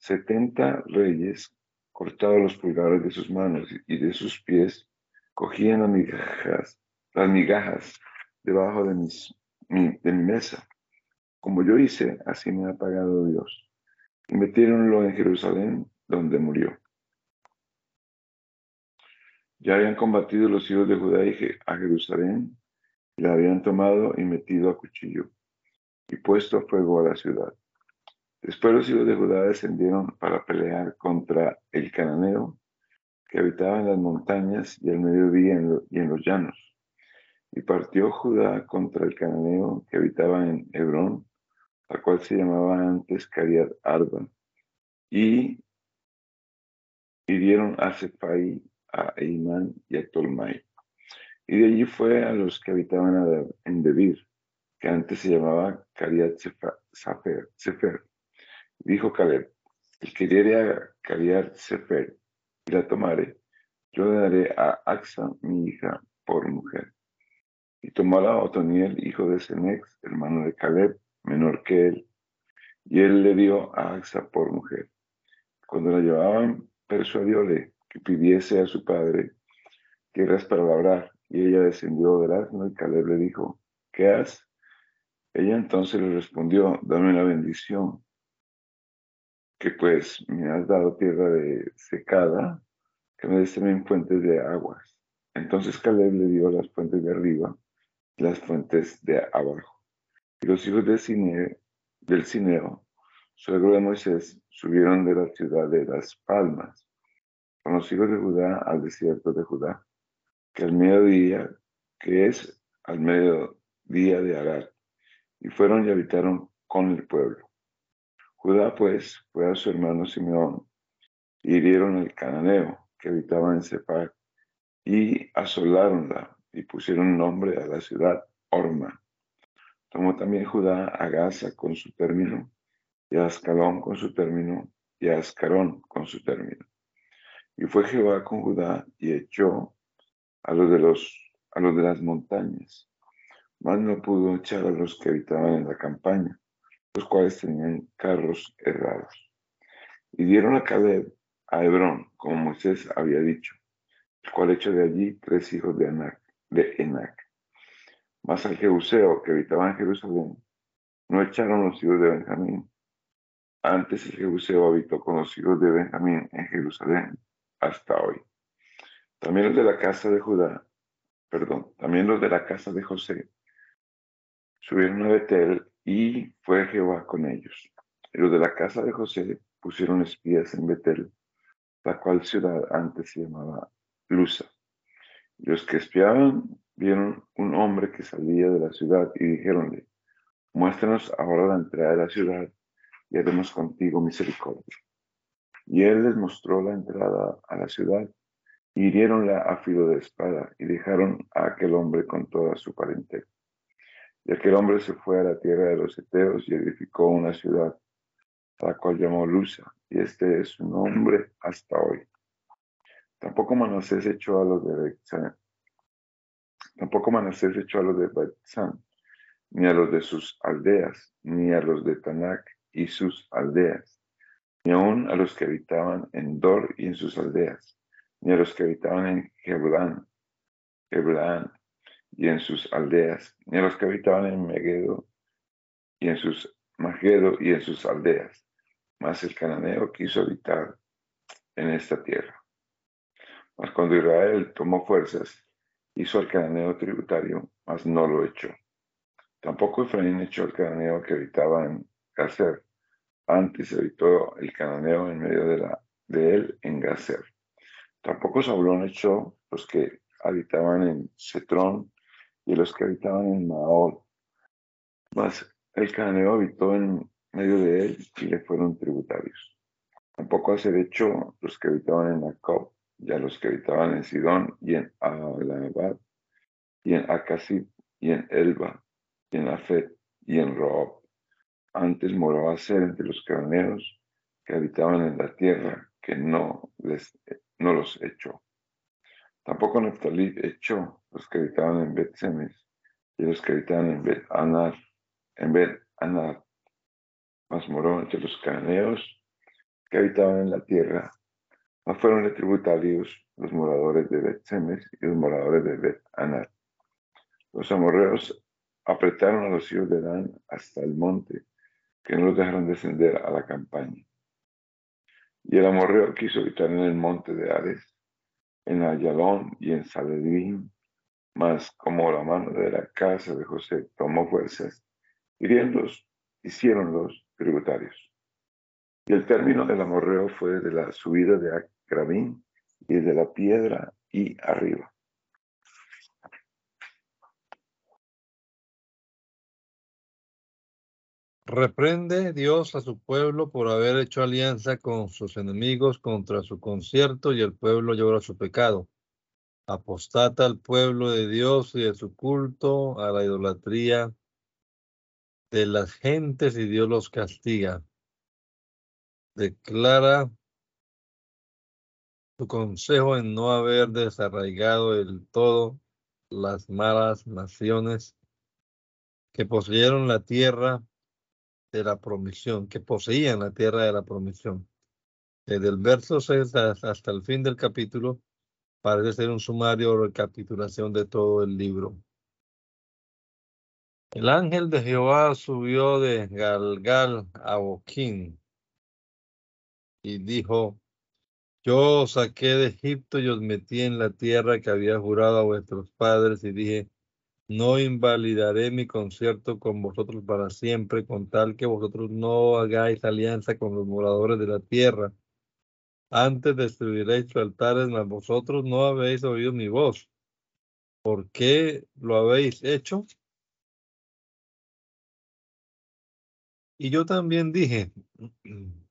setenta reyes cortados los pulgares de sus manos y de sus pies cogían las migajas, migajas debajo de, mis, mi, de mi mesa. Como yo hice, así me ha pagado Dios. Y metiéronlo en Jerusalén, donde murió. Ya habían combatido los hijos de Judá a Jerusalén, y la habían tomado y metido a cuchillo, y puesto fuego a la ciudad. Después los hijos de Judá descendieron para pelear contra el cananeo, que habitaba en las montañas y al mediodía y en los llanos. Y partió Judá contra el cananeo que habitaba en Hebrón, la cual se llamaba antes Cariat Arba, y hirieron a Cephai, a Eimán y a Tolmai. Y de allí fue a los que habitaban en Debir, que antes se llamaba Cariat Sefer. Dijo Caleb, el que hiere a Cariat Sefer y la tomare, yo le daré a Axa, mi hija, por mujer. Y tomó a Otoniel, hijo de Senex, hermano de Caleb, menor que él, y él le dio a Axa por mujer. Cuando la llevaban, persuadióle que pidiese a su padre tierras para labrar, y ella descendió del asno, y Caleb le dijo, ¿qué has? Ella entonces le respondió, dame la bendición, que pues me has dado tierra de secada, que me des también fuentes de aguas. Entonces Caleb le dio las fuentes de arriba y las fuentes de abajo. Y los hijos de Cine, del Cineo, suegro de Moisés, subieron de la ciudad de las Palmas con los hijos de Judá al desierto de Judá, que al mediodía, que es al mediodía de Arad, y fueron y habitaron con el pueblo. Judá pues fue a su hermano Simeón, y hirieron al cananeo que habitaba en Separ, y asolaronla, y pusieron nombre a la ciudad Orma. Tomó también Judá a Gaza con su término, y a Ascalón con su término, y a Ascarón con su término. Y fue Jehová con Judá y echó a los de, los, a los de las montañas, mas no pudo echar a los que habitaban en la campaña, los cuales tenían carros errados. Y dieron a Caleb a Hebrón, como Moisés había dicho, el cual echó de allí tres hijos de, Anac, de Enac. Mas al Jebuseo que habitaba en Jerusalén, no echaron los hijos de Benjamín. Antes el Jebuseo habitó con los hijos de Benjamín en Jerusalén hasta hoy. También los de la casa de Judá, perdón, también los de la casa de José subieron a Betel y fue Jehová con ellos. Y los de la casa de José pusieron espías en Betel, la cual ciudad antes se llamaba Lusa. Y los que espiaban vieron un hombre que salía de la ciudad y dijeronle, muéstranos ahora la entrada de la ciudad y haremos contigo misericordia. Y él les mostró la entrada a la ciudad, y hirieronla a filo de espada, y dejaron a aquel hombre con toda su parentela. Y aquel hombre se fue a la tierra de los Eteos y edificó una ciudad, la cual llamó Lusa, y este es su nombre hasta hoy. Tampoco Manasés echó a los de Betzán, tampoco Manasés echó a los de Betzán, ni a los de sus aldeas, ni a los de Tanac y sus aldeas, ni aun a los que habitaban en Dor y en sus aldeas, ni a los que habitaban en Hebrán, Hebrán y en sus aldeas, ni los que habitaban en Megedo y en sus Magedo y en sus aldeas. Mas el cananeo quiso habitar en esta tierra. Mas cuando Israel tomó fuerzas, hizo al cananeo tributario, mas no lo echó. Tampoco Efraín echó al cananeo que habitaba en Gazer, antes habitó el cananeo en medio de él en Gazer. Tampoco Saulón echó los que habitaban en Cetrón y los que habitaban en Maol. Mas el cananeo habitó en medio de él y le fueron tributarios. Tampoco hacer hecho los que habitaban en Jacob y a los que habitaban en Sidón y en Alabad y en Acasib y en Elba y en Afet y en Rob antes moraba ser entre los cananeos que habitaban en la tierra, que no, les, no los echó. Tampoco Neftalí echó los que habitaban en Bet Semes y los que habitaban en Bet Anar, en Bet Anar, moró entre los cananeos que habitaban en la tierra. Mas fueron tributarios los moradores de Bet Semes y los moradores de Bet Anar. Los amorreos apretaron a los hijos de Dan hasta el monte que no los dejaron descender a la campaña. Y el amorreo quiso habitar en el monte de Ares, en Ayalón y en Saledín, mas como la mano de la casa de José tomó fuerzas, hiriéndolos, hicieron los tributarios. Y el término del amorreo fue de la subida de Acrabín y de la piedra y arriba. Reprende Dios a su pueblo por haber hecho alianza con sus enemigos contra su concierto y el pueblo llora su pecado. Apostata al pueblo de Dios y de su culto a la idolatría de las gentes y Dios los castiga. Declara su consejo en no haber desarraigado del todo las malas naciones que poseyeron la tierra de la promisión, que poseían la tierra de la promisión. Desde el verso 6 hasta el fin del capítulo parece ser un sumario o recapitulación de todo el libro. El ángel de Jehová subió de Galgal a Boquín y dijo, yo os saqué de Egipto y os metí en la tierra que había jurado a vuestros padres y dije, no invalidaré mi concierto con vosotros para siempre, con tal que vosotros no hagáis alianza con los moradores de la tierra. Antes destruiréis sus altares, mas vosotros no habéis oído mi voz. ¿Por qué lo habéis hecho? Y yo también dije,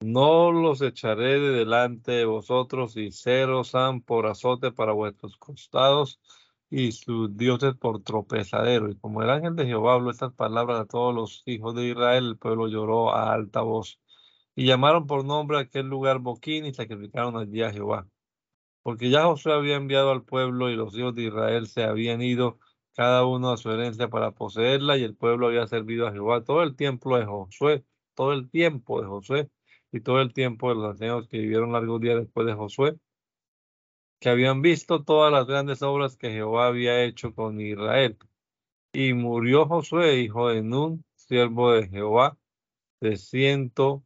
no los echaré de delante de vosotros y ceros han por azote para vuestros costados y sus dioses por tropezadero. Y como el ángel de Jehová habló estas palabras a todos los hijos de Israel, el pueblo lloró a alta voz. Y llamaron por nombre a aquel lugar Boquín y sacrificaron allí a Jehová. Porque ya Josué había enviado al pueblo y los hijos de Israel se habían ido cada uno a su herencia para poseerla y el pueblo había servido a Jehová todo el tiempo de Josué, todo el tiempo de Josué y todo el tiempo de los ancianos que vivieron largos días después de Josué, que habían visto todas las grandes obras que Jehová había hecho con Israel. Y murió Josué, hijo de Nun, siervo de Jehová, de ciento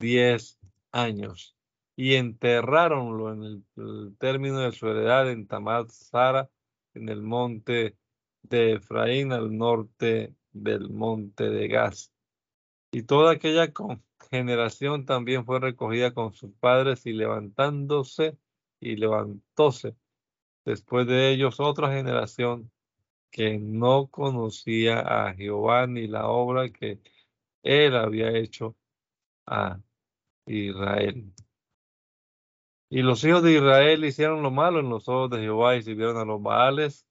diez años. Y enterraronlo en el, término de su heredad en Tamar Sara, en el monte de Efraín, al norte del monte de Gaz. Y toda aquella generación también fue recogida con sus padres y levantándose y levantóse después de ellos otra generación que no conocía a Jehová ni la obra que él había hecho a Israel. Y los hijos de Israel hicieron lo malo en los ojos de Jehová y sirvieron a los Baales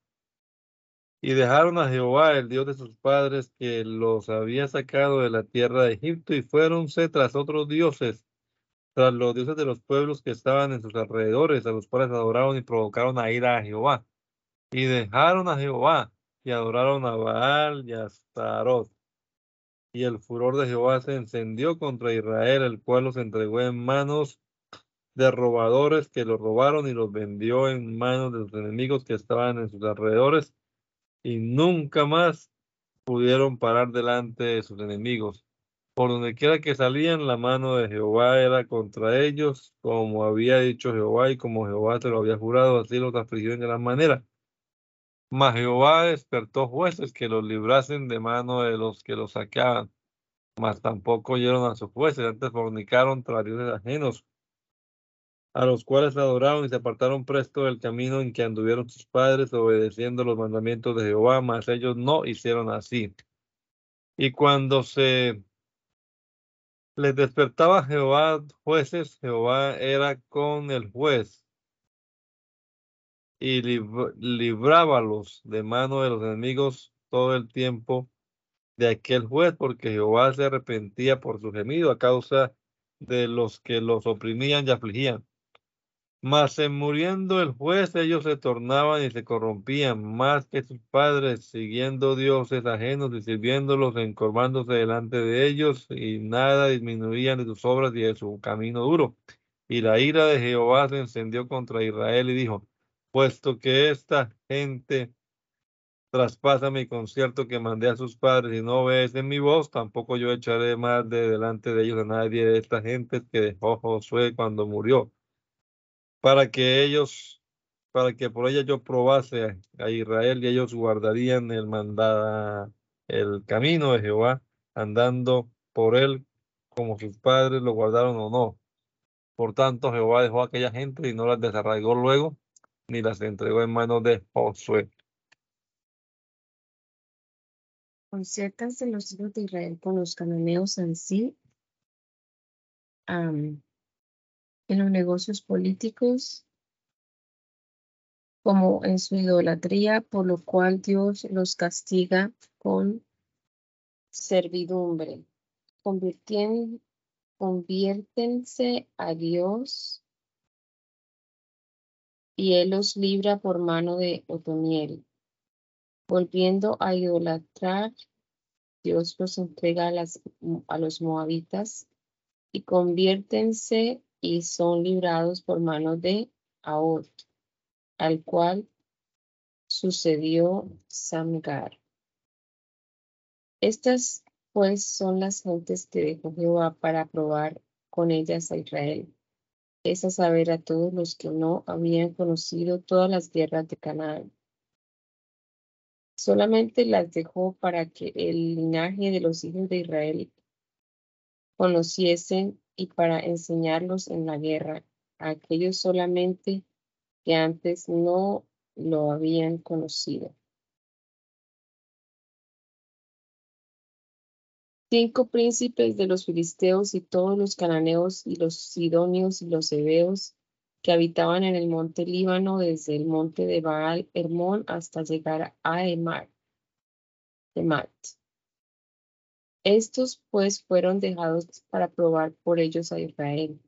y dejaron a Jehová, el Dios de sus padres, que los había sacado de la tierra de Egipto, y fuéronse tras otros dioses, tras los dioses de los pueblos que estaban en sus alrededores, a los cuales adoraron y provocaron a ira a Jehová. Y dejaron a Jehová, y adoraron a Baal y a Astarot. Y el furor de Jehová se encendió contra Israel, el cual los entregó en manos de robadores que los robaron y los vendió en manos de sus enemigos que estaban en sus alrededores y nunca más pudieron parar delante de sus enemigos. Por donde quiera que salían, la mano de Jehová era contra ellos, como había dicho Jehová y como Jehová se lo había jurado, así los afligió en gran manera. Mas Jehová despertó jueces que los librasen de mano de los que los saqueaban. Mas tampoco oyeron a sus jueces, antes fornicaron tras dioses ajenos a los cuales adoraron y se apartaron presto del camino en que anduvieron sus padres, obedeciendo los mandamientos de Jehová, mas ellos no hicieron así. Y cuando se les despertaba Jehová jueces, Jehová era con el juez y librábalos de mano de los enemigos todo el tiempo de aquel juez, porque Jehová se arrepentía por su gemido a causa de los que los oprimían y afligían. Mas en muriendo el juez, ellos se tornaban y se corrompían más que sus padres, siguiendo dioses ajenos y sirviéndolos, encorvándose delante de ellos, y nada disminuían de sus obras y de su camino duro. Y la ira de Jehová se encendió contra Israel y dijo, puesto que esta gente traspasa mi concierto que mandé a sus padres y no en mi voz, tampoco yo echaré más de delante de ellos a nadie de esta gente que dejó Josué cuando murió para que ellos, para que por ella yo probase a, Israel y ellos guardarían el mandada, el camino de Jehová, andando por él como sus padres lo guardaron o no. Por tanto, Jehová dejó a aquella gente y no las desarraigó luego, ni las entregó en manos de Josué. conciertas de los hijos de Israel con los cananeos en sí, en los negocios políticos, como en su idolatría, por lo cual Dios los castiga con servidumbre. Convirtien- conviértense a Dios y Él los libra por mano de Otoniel. Volviendo a idolatrar, Dios los entrega a, las, a los moabitas y conviértense y son librados por mano de Ahot, al cual sucedió Samgar. Estas pues son las gentes que dejó Jehová para probar con ellas a Israel, es a saber a todos los que no habían conocido todas las guerras de Canaán. Solamente las dejó para que el linaje de los hijos de Israel conociesen y para enseñarlos en la guerra a aquellos solamente que antes no lo habían conocido. Cinco príncipes de los filisteos y todos los cananeos y los sidonios y los heveos que habitaban en el monte Líbano desde el monte de Baal Hermón hasta llegar a Emar, Emat. Estos pues fueron dejados para probar por ellos a Israel,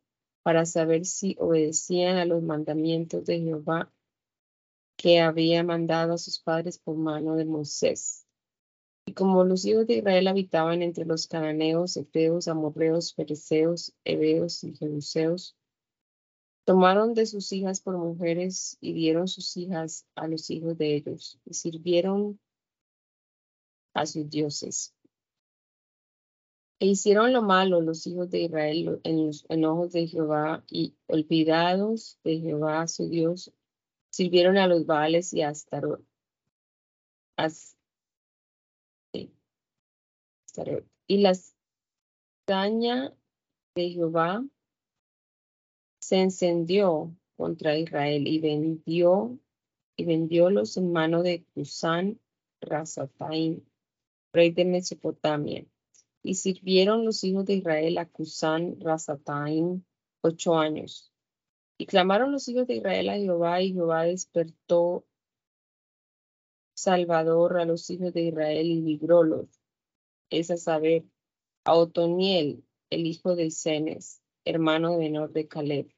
para saber si obedecían a los mandamientos de Jehová que había mandado a sus padres por mano de Moisés. Y como los hijos de Israel habitaban entre los cananeos, eteos, amorreos, fereceos, heveos y jebuseos, tomaron de sus hijas por mujeres y dieron sus hijas a los hijos de ellos, y sirvieron a sus dioses. Hicieron lo malo los hijos de Israel en los enojos de Jehová, y olvidados de Jehová su Dios, sirvieron a los Baales y a. Y la daña de Jehová se encendió contra Israel y vendió y vendiólos en mano de Cusán Razataim, rey de Mesopotamia. Y sirvieron los hijos de Israel a Cusán Razataim ocho años. Y clamaron los hijos de Israel a Jehová, y Jehová despertó Salvador a los hijos de Israel y librólos. Es a saber, a Otoniel, el hijo de Cenes, hermano menor de Caleb.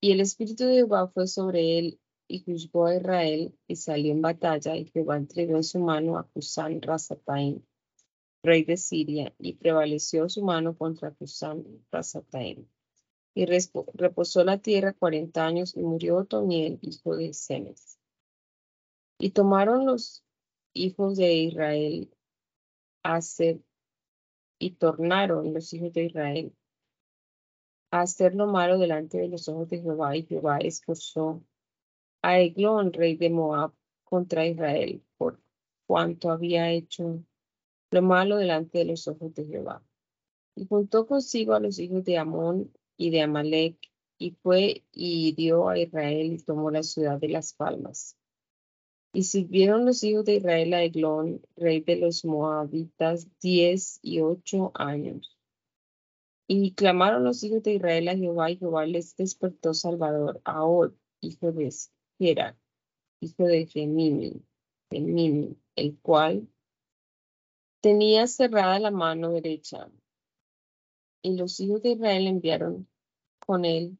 Y el espíritu de Jehová fue sobre él y juzgó a Israel y salió en batalla y Jehová entregó en su mano a Cusán Razataim, rey de Siria, y prevaleció su mano contra Cusán Razataim. Y reposó la tierra cuarenta años y murió Otoniel, hijo de Cenes. Y tomaron los hijos de Israel a hacer, y tornaron los hijos de Israel a hacer lo malo delante de los ojos de Jehová, y Jehová esforzó a Eglón, rey de Moab, contra Israel, por cuanto había hecho lo malo delante de los ojos de Jehová. Y juntó consigo a los hijos de Amón y de Amalek, y fue y hirió a Israel y tomó la ciudad de las palmas. Y sirvieron los hijos de Israel a Eglón, rey de los Moabitas, diez y ocho años. Y clamaron los hijos de Israel a Jehová, y Jehová les despertó Salvador, a Od, hijo de Gera, hijo de Gemini, Gemini, el cual tenía cerrada la mano derecha. Y los hijos de Israel enviaron con él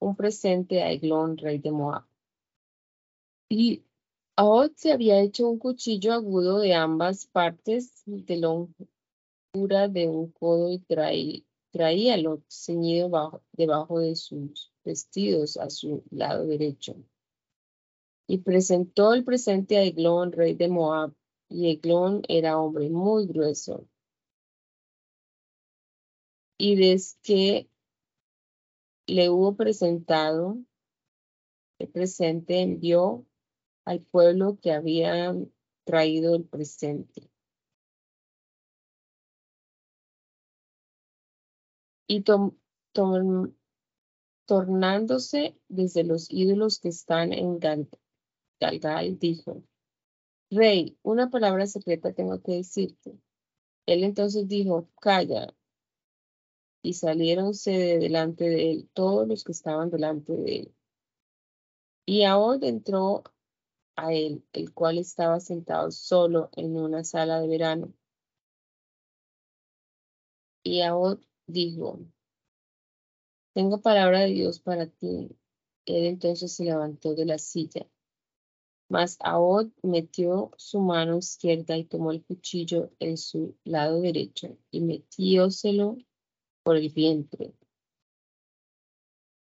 un presente a Eglón, rey de Moab. Y Ahod se había hecho un cuchillo agudo de ambas partes de longura de un codo y traí- traíalo ceñido bajo- debajo de sus vestidos a su lado derecho. Y presentó el presente a Eglón, rey de Moab, y Eglón era hombre muy grueso. Y desde que le hubo presentado el presente, envió al pueblo que había traído el presente. Y tornándose desde los ídolos que están en Galgal, dijo, Rey, una palabra secreta tengo que decirte. Él entonces dijo, calla. Y saliéronse de delante de él todos los que estaban delante de él. Y Ahod entró a él, el cual estaba sentado solo en una sala de verano. Y Ahod dijo, tengo palabra de Dios para ti. Él entonces se levantó de la silla. Mas Ahod metió su mano izquierda y tomó el cuchillo en su lado derecho y metióselo por el vientre.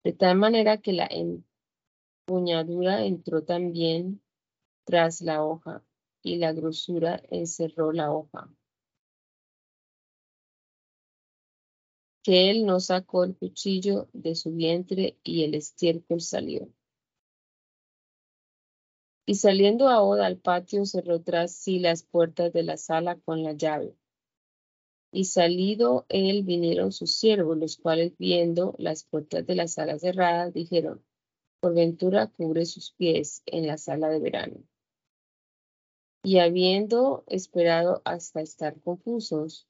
De tal manera que la empuñadura entró también tras la hoja y la grosura encerró la hoja. Que él no sacó el cuchillo de su vientre y el estiércol salió. Y saliendo ahora al patio cerró tras sí las puertas de la sala con la llave. Y salido él vinieron sus siervos, los cuales viendo las puertas de la sala cerradas, dijeron, por ventura cubre sus pies en la sala de verano. Y habiendo esperado hasta estar confusos,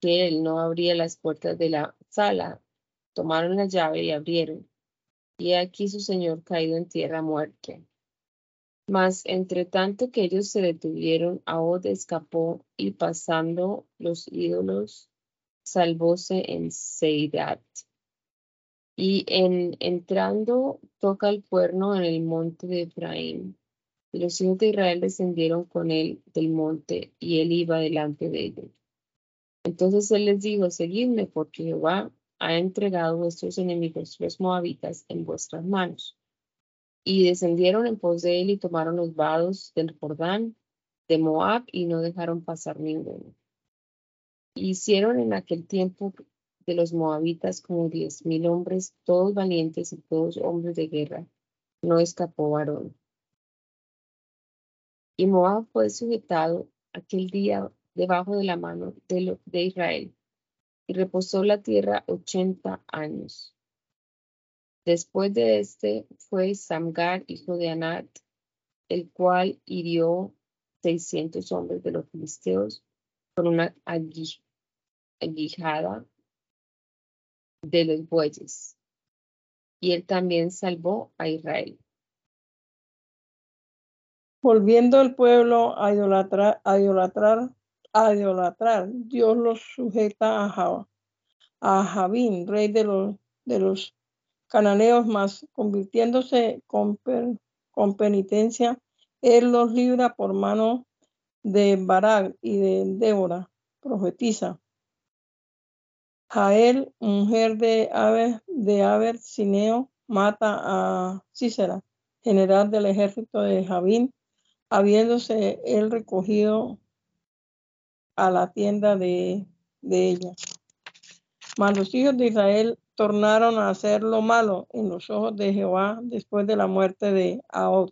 que él no abría las puertas de la sala, tomaron la llave y abrieron. Y aquí su señor caído en tierra muerto. Mas entre tanto que ellos se detuvieron, Ahod escapó y pasando los ídolos, salvóse en Seidat. Y en entrando toca el cuerno en el monte de Efraín. Y los hijos de Israel descendieron con él del monte, y él iba delante de ellos. Entonces él les dijo, seguidme, porque Jehová ha entregado vuestros enemigos, los moabitas, en vuestras manos. Y descendieron en pos de él y tomaron los vados del Jordán, de Moab, y no dejaron pasar ninguno. Hicieron en aquel tiempo de los moabitas como diez mil hombres, todos valientes y todos hombres de guerra. No escapó varón. Y Moab fue sujetado aquel día debajo de la mano de, de Israel, y reposó la tierra ochenta años. Después de este fue Samgar, hijo de Anat, el cual hirió seiscientos hombres de los filisteos con una aguijada de los bueyes. Y él también salvó a Israel. Volviendo el pueblo a idolatrar, a idolatrar, a idolatrar, Dios los sujeta a, a Javín, rey de los, de los cananeos, más convirtiéndose con, penitencia, él los libra por mano de Barak y de Débora, profetisa. Jael, mujer de Aber, de Sineo, mata a Cícera, general del ejército de Javín, habiéndose él recogido a la tienda de, ella. Mas los hijos de Israel tornaron a hacer lo malo en los ojos de Jehová después de la muerte de Ahod.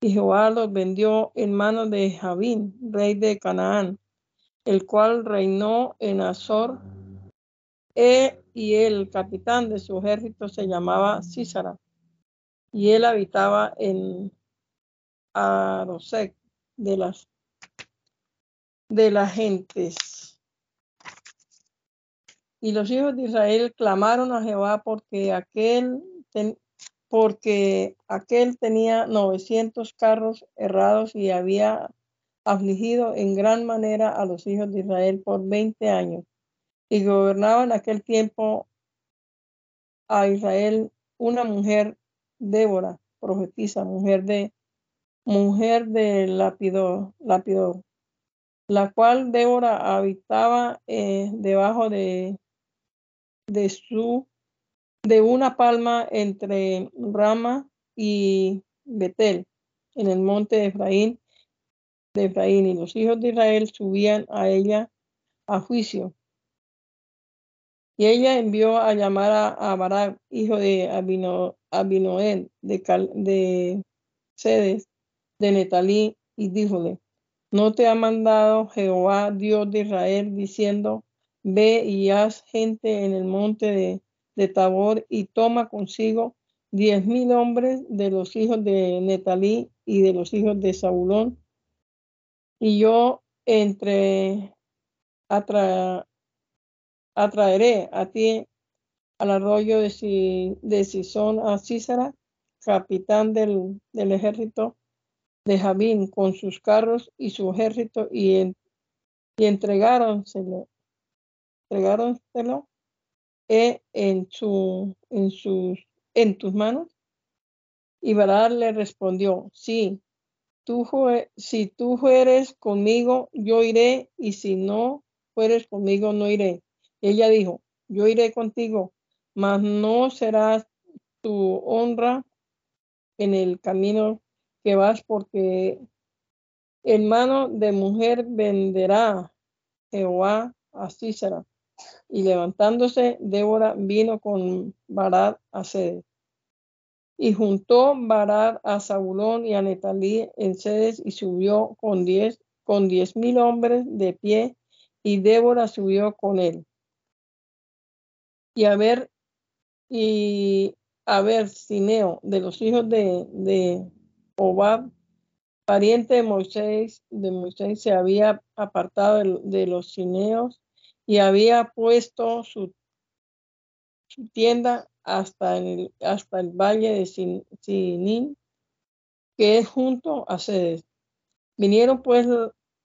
Y Jehová los vendió en manos de Javín, rey de Canaán, el cual reinó en Azor. E, y el capitán de su ejército se llamaba Císara. Y él habitaba en Arosec de las de las gentes. Y los hijos de Israel clamaron a Jehová porque aquel, porque aquel tenía 900 carros errados y había afligido en gran manera a los hijos de Israel por 20 años. Y gobernaba en aquel tiempo a Israel una mujer, Débora, profetisa, mujer de mujer de Lapidor, Lapidor la cual Débora habitaba eh, debajo de, de su de una palma entre Rama y Betel, en el monte de Efraín, de Efraín, y los hijos de Israel subían a ella a juicio. Y ella envió a llamar a, Barak, hijo de Abino, Abinoel, de, de Cedes, de Netalí, y díjole, ¿No te ha mandado Jehová, Dios de Israel, diciendo, ve y haz gente en el monte de, Tabor y toma consigo diez mil hombres de los hijos de Netalí y de los hijos de Saulón y yo entre atraeré a ti al arroyo de, si, de Sison a Císara, capitán del, ejército de Javín, con sus carros y su ejército, y, en, y entregáronselo, entregáronselo e en, su, en, sus, en tus manos. Y Barak le respondió, sí, tú, si tú fueres conmigo, yo iré, y si no fueres conmigo, no iré. ella dijo, yo iré contigo, mas no será tu honra en el camino que vas, porque en mano de mujer venderá Jehová a Císara. Y levantándose, Débora vino con Barat a Sedes. Y juntó Barat a Zabulón y a Netalí en Sedes y subió con diez, con diez mil hombres de pie, y Débora subió con él. Y a ver, y a ver, Cineo, de los hijos de, de Obab, pariente de Moisés, de Moisés, se había apartado de, de los cineos y había puesto su, tienda hasta, el, hasta el valle de Sinín, que es junto a Sedes. Vinieron pues,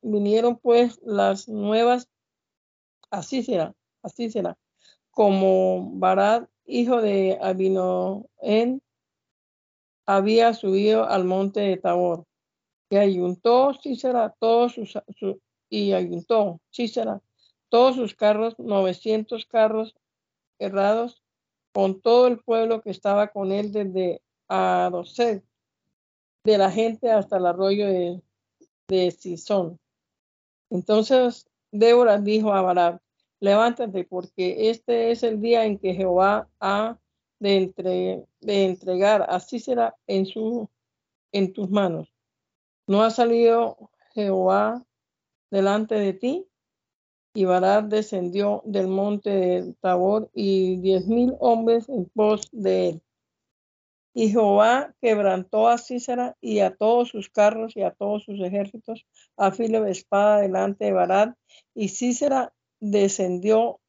vinieron pues las nuevas, así será, así será, como Barad, hijo de Abinoen, había subido al monte de Tabor, y ayuntó será todos sus, su, y ayuntó será todos sus carros, 900 carros errados con todo el pueblo que estaba con él desde Aroset, de la gente hasta el arroyo de, de Sison. Entonces Débora dijo a Barak, levántate porque este es el día en que Jehová ha de, entre, de entregar a Cícera en, en tus manos. ¿No ha salido Jehová delante de ti? Y Barak descendió del monte de Tabor y diez mil hombres en pos de él. Y Jehová quebrantó a Císara y a todos sus carros y a todos sus ejércitos a filo de espada delante de Barak. Y Císara descendió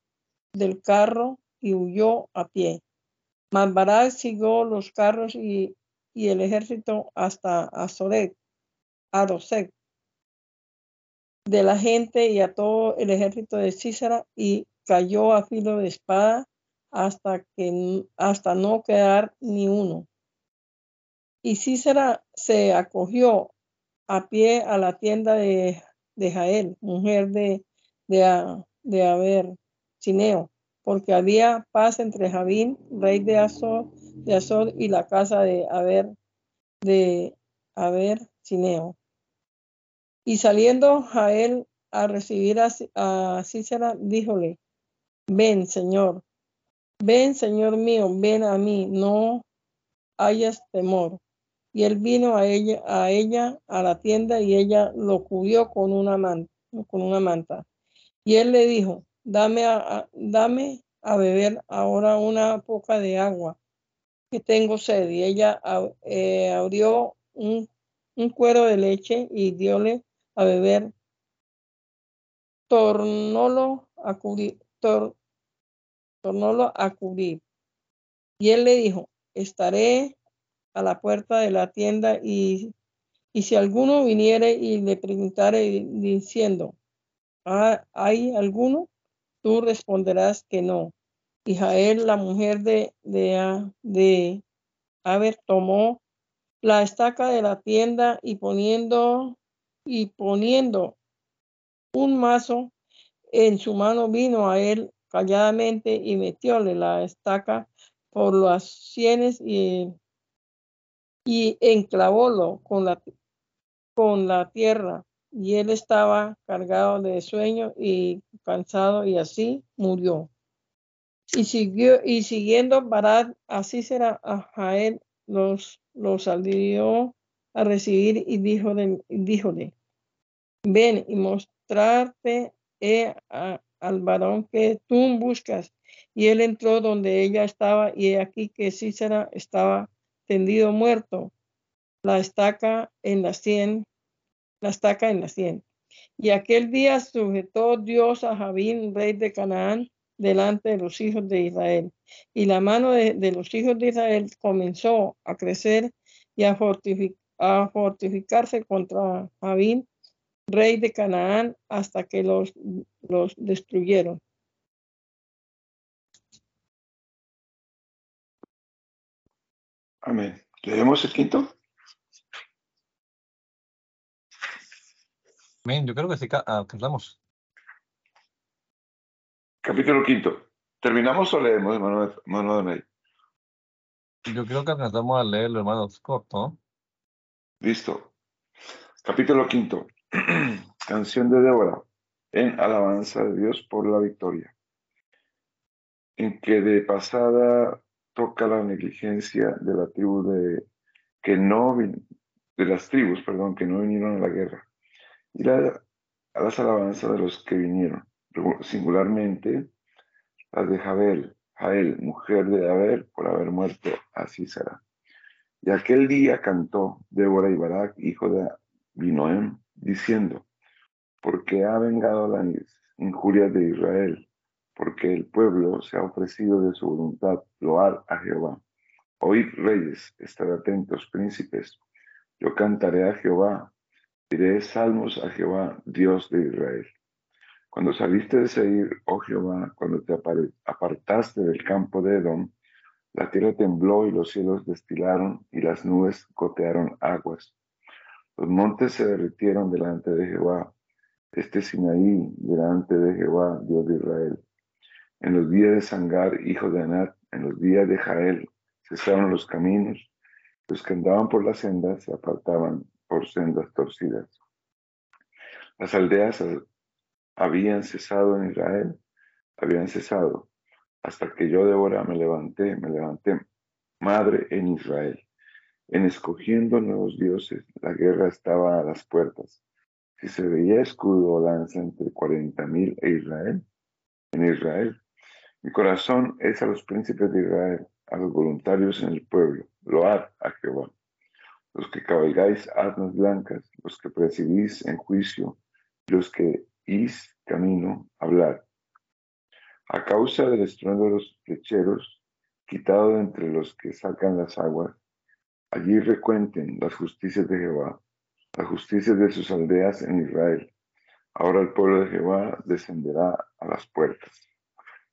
del carro y huyó a pie. Mas Barak siguió los carros y, y el ejército hasta Azoret, Adosec, de la gente y a todo el ejército de Císara y cayó a filo de espada hasta que hasta no quedar ni uno. Y Císara se acogió a pie a la tienda de, de Jael, mujer de, de, de Aber, Cineo, porque había paz entre Javín, rey de Azor, de y la casa de Aber, de Cineo. Y saliendo Jael a recibir a, Cícera, díjole, ven, Señor, ven, Señor mío, ven a mí, no hayas temor. Y él vino a ella, a ella, a la tienda, y ella lo cubrió con una manta. Con una manta. Y él le dijo, dame a, dame a beber ahora una poca de agua, que tengo sed. Y ella eh, abrió un, un, cuero de leche y diole a beber, tornólo a cubrir, tornólo a cubrir. Y él le dijo, estaré a la puerta de la tienda y, y si alguno viniere y le preguntare diciendo, ah, ¿hay alguno? Tú responderás que no. Y Jael, la mujer de, de, de haber tomó la estaca de la tienda y poniendo y poniendo un mazo en su mano vino a él calladamente y metióle la estaca por las sienes y, y enclavólo con la, con la tierra. Y él estaba cargado de sueño y cansado y así murió. Y siguió, y siguiendo Barad, así será a Jael, los, los salió a recibir y díjole, ven y mostrarte al varón que tú buscas. Y él entró donde ella estaba y aquí que Cícera estaba tendido muerto, la estaca en la sien, la estaca en la sien. Y aquel día sujetó Dios a Javín, rey de Canaán, delante de los hijos de Israel. Y la mano de, los hijos de Israel comenzó a crecer y a, fortificarse contra Javín, rey de Canaán, hasta que los, los destruyeron. Amén. ¿Leemos el quinto? Amén. Yo creo que sí alcanzamos. Capítulo quinto. ¿Terminamos o leemos, hermano, de Yo creo que alcanzamos a leerlo, hermano. Corto. Listo. Capítulo quinto. Canción de Débora en alabanza de Dios por la victoria. En que de pasada toca la negligencia de la tribu de que no de las tribus, perdón, que no vinieron a la guerra. Y la, a las alabanzas de los que vinieron singularmente la de Jabel, Jael, mujer de Abel, por haber muerto a Císara. Y aquel día cantó Débora y Barak, hijo de Binoem, diciendo, porque ha vengado la injuria de Israel, porque el pueblo se ha ofrecido de su voluntad loar a Jehová. Oíd reyes, estad atentos príncipes, yo cantaré a Jehová, diré salmos a Jehová, Dios de Israel. Cuando saliste de Seir, oh Jehová, cuando te apartaste del campo de Edom, la tierra tembló y los cielos destilaron y las nubes gotearon aguas. Los montes se derritieron delante de Jehová, este Sinaí delante de Jehová, Dios de Israel. En los días de Sangar, hijo de Anat, en los días de Jael, cesaron los caminos, los que andaban por las sendas se apartaban por sendas torcidas. Las aldeas habían cesado en Israel, habían cesado, hasta que yo, Débora, me levanté, me levanté, madre en Israel. En escogiendo nuevos dioses, la guerra estaba a las puertas. Si se veía escudo o lanza entre cuarenta mil e Israel, en Israel, mi corazón es a los príncipes de Israel, a los voluntarios en el pueblo, load a Jehová. Los que cabalgáis asnas blancas, los que presidís en juicio, los que is camino hablar. A causa del estruendo de los flecheros, quitado de entre los que sacan las aguas, allí recuenten las justicias de Jehová, las justicias de sus aldeas en Israel. Ahora el pueblo de Jehová descenderá a las puertas.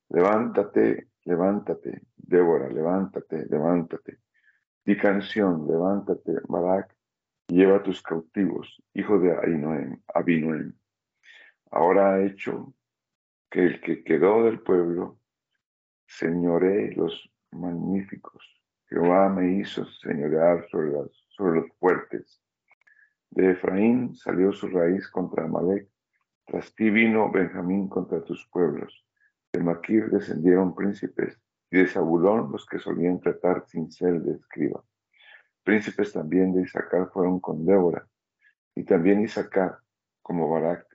Levántate, levántate, Débora, levántate, levántate. Di canción, levántate, Barak, lleva tus cautivos, hijo de Abinoem ahora ha hecho que el que quedó del pueblo señoree los magníficos. Jehová me hizo señorear sobre, los fuertes. De Efraín salió su raíz contra Amalek. Tras ti vino Benjamín contra tus pueblos. De Maquir descendieron príncipes y de Zabulón los que solían tratar sin ser de escriba. Príncipes también de Isaacar fueron con Débora, y también Isaacar, como Barak,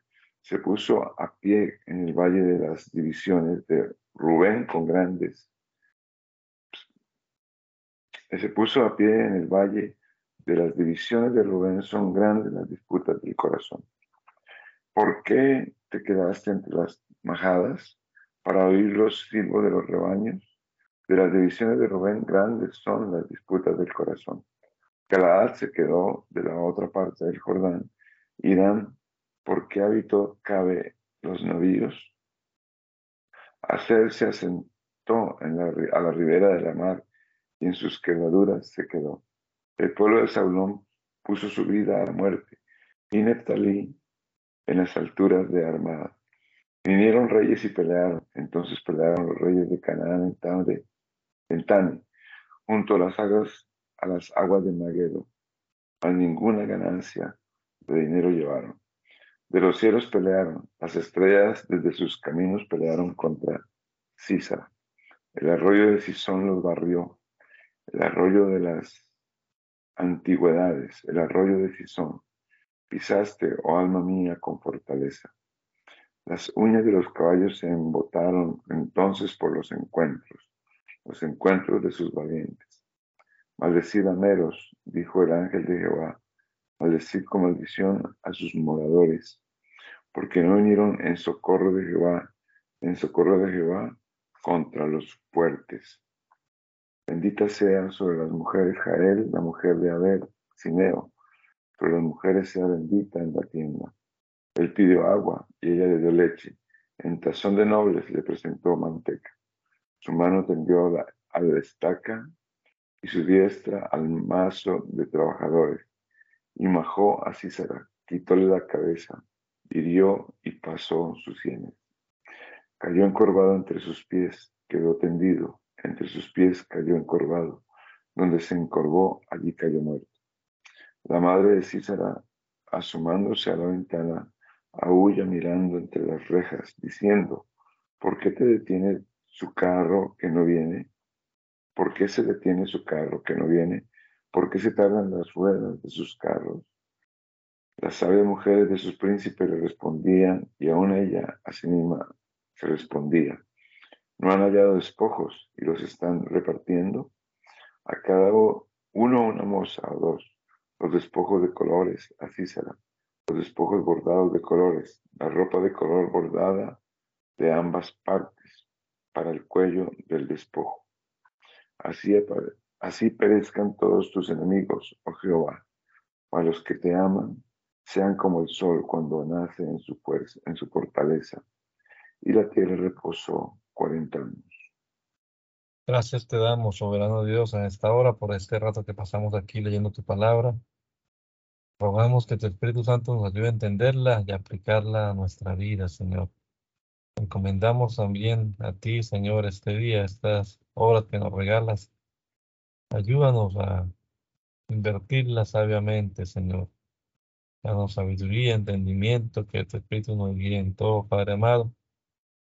se puso a pie en el valle de las divisiones de Rubén con grandes. Se puso a pie en el valle de las divisiones de Rubén, son grandes las disputas del corazón. ¿Por qué te quedaste entre las majadas para oír los silbos de los rebaños? De las divisiones de Rubén, grandes son las disputas del corazón. Galaad se quedó de la otra parte del Jordán. Irán ¿por qué hábito cabe los navíos? Hacer se asentó en la, a la ribera de la mar y en sus quebraduras se quedó. El pueblo de Saulón puso su vida a la muerte y Neftalí en las alturas de Armada. Vinieron reyes y pelearon, entonces pelearon los reyes de Canaán en Tane, junto a las aguas, a las aguas de Maguedo. A ninguna ganancia de dinero llevaron. De los cielos pelearon, las estrellas desde sus caminos pelearon contra Sisa. El arroyo de Sison los barrió, el arroyo de las antigüedades, el arroyo de Sison. Pisaste, oh alma mía, con fortaleza. Las uñas de los caballos se embotaron entonces por los encuentros, los encuentros de sus valientes. Maldecid a Meros, dijo el ángel de Jehová, maldecir con maldición a sus moradores. Porque no vinieron en socorro de Jehová, en socorro de Jehová contra los fuertes. Bendita sea sobre las mujeres Jael, la mujer de Abel, Sineo, sobre las mujeres sea bendita en la tienda. Él pidió agua y ella le dio leche. En tazón de nobles le presentó manteca. Su mano tendió a la estaca y su diestra al mazo de trabajadores. Y majó a Císara, quitóle la cabeza, hirió y pasó sus sienes. Cayó encorvado entre sus pies, quedó tendido, entre sus pies cayó encorvado, donde se encorvó, allí cayó muerto. La madre de Císara, asomándose a la ventana, aúlla mirando entre las rejas, diciendo, ¿por qué te detiene su carro que no viene? ¿Por qué se detiene su carro que no viene? ¿Por qué se tardan las ruedas de sus carros? Las sabias mujeres de sus príncipes le respondían y aún ella a sí misma se respondía. ¿No han hallado despojos y los están repartiendo? A cada uno una moza o dos, los despojos de colores, así será, los despojos bordados de colores, la ropa de color bordada de ambas partes para el cuello del despojo. Así, así perezcan todos tus enemigos, oh Jehová, a los que te aman sean como el sol cuando nace en su fuerza, en su fortaleza. Y la tierra reposó cuarenta años. Gracias te damos, soberano Dios, en esta hora por este rato que pasamos aquí leyendo tu palabra. Rogamos que tu Espíritu Santo nos ayude a entenderla y aplicarla a nuestra vida, Señor. Encomendamos también a ti, Señor, este día, estas horas que nos regalas. Ayúdanos a invertirla sabiamente, Señor Danos sabiduría, entendimiento, que tu Espíritu nos guíe en todo, Padre amado.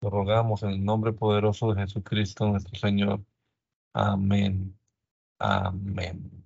Lo rogamos en el nombre poderoso de Jesucristo nuestro Señor. Amén. Amén.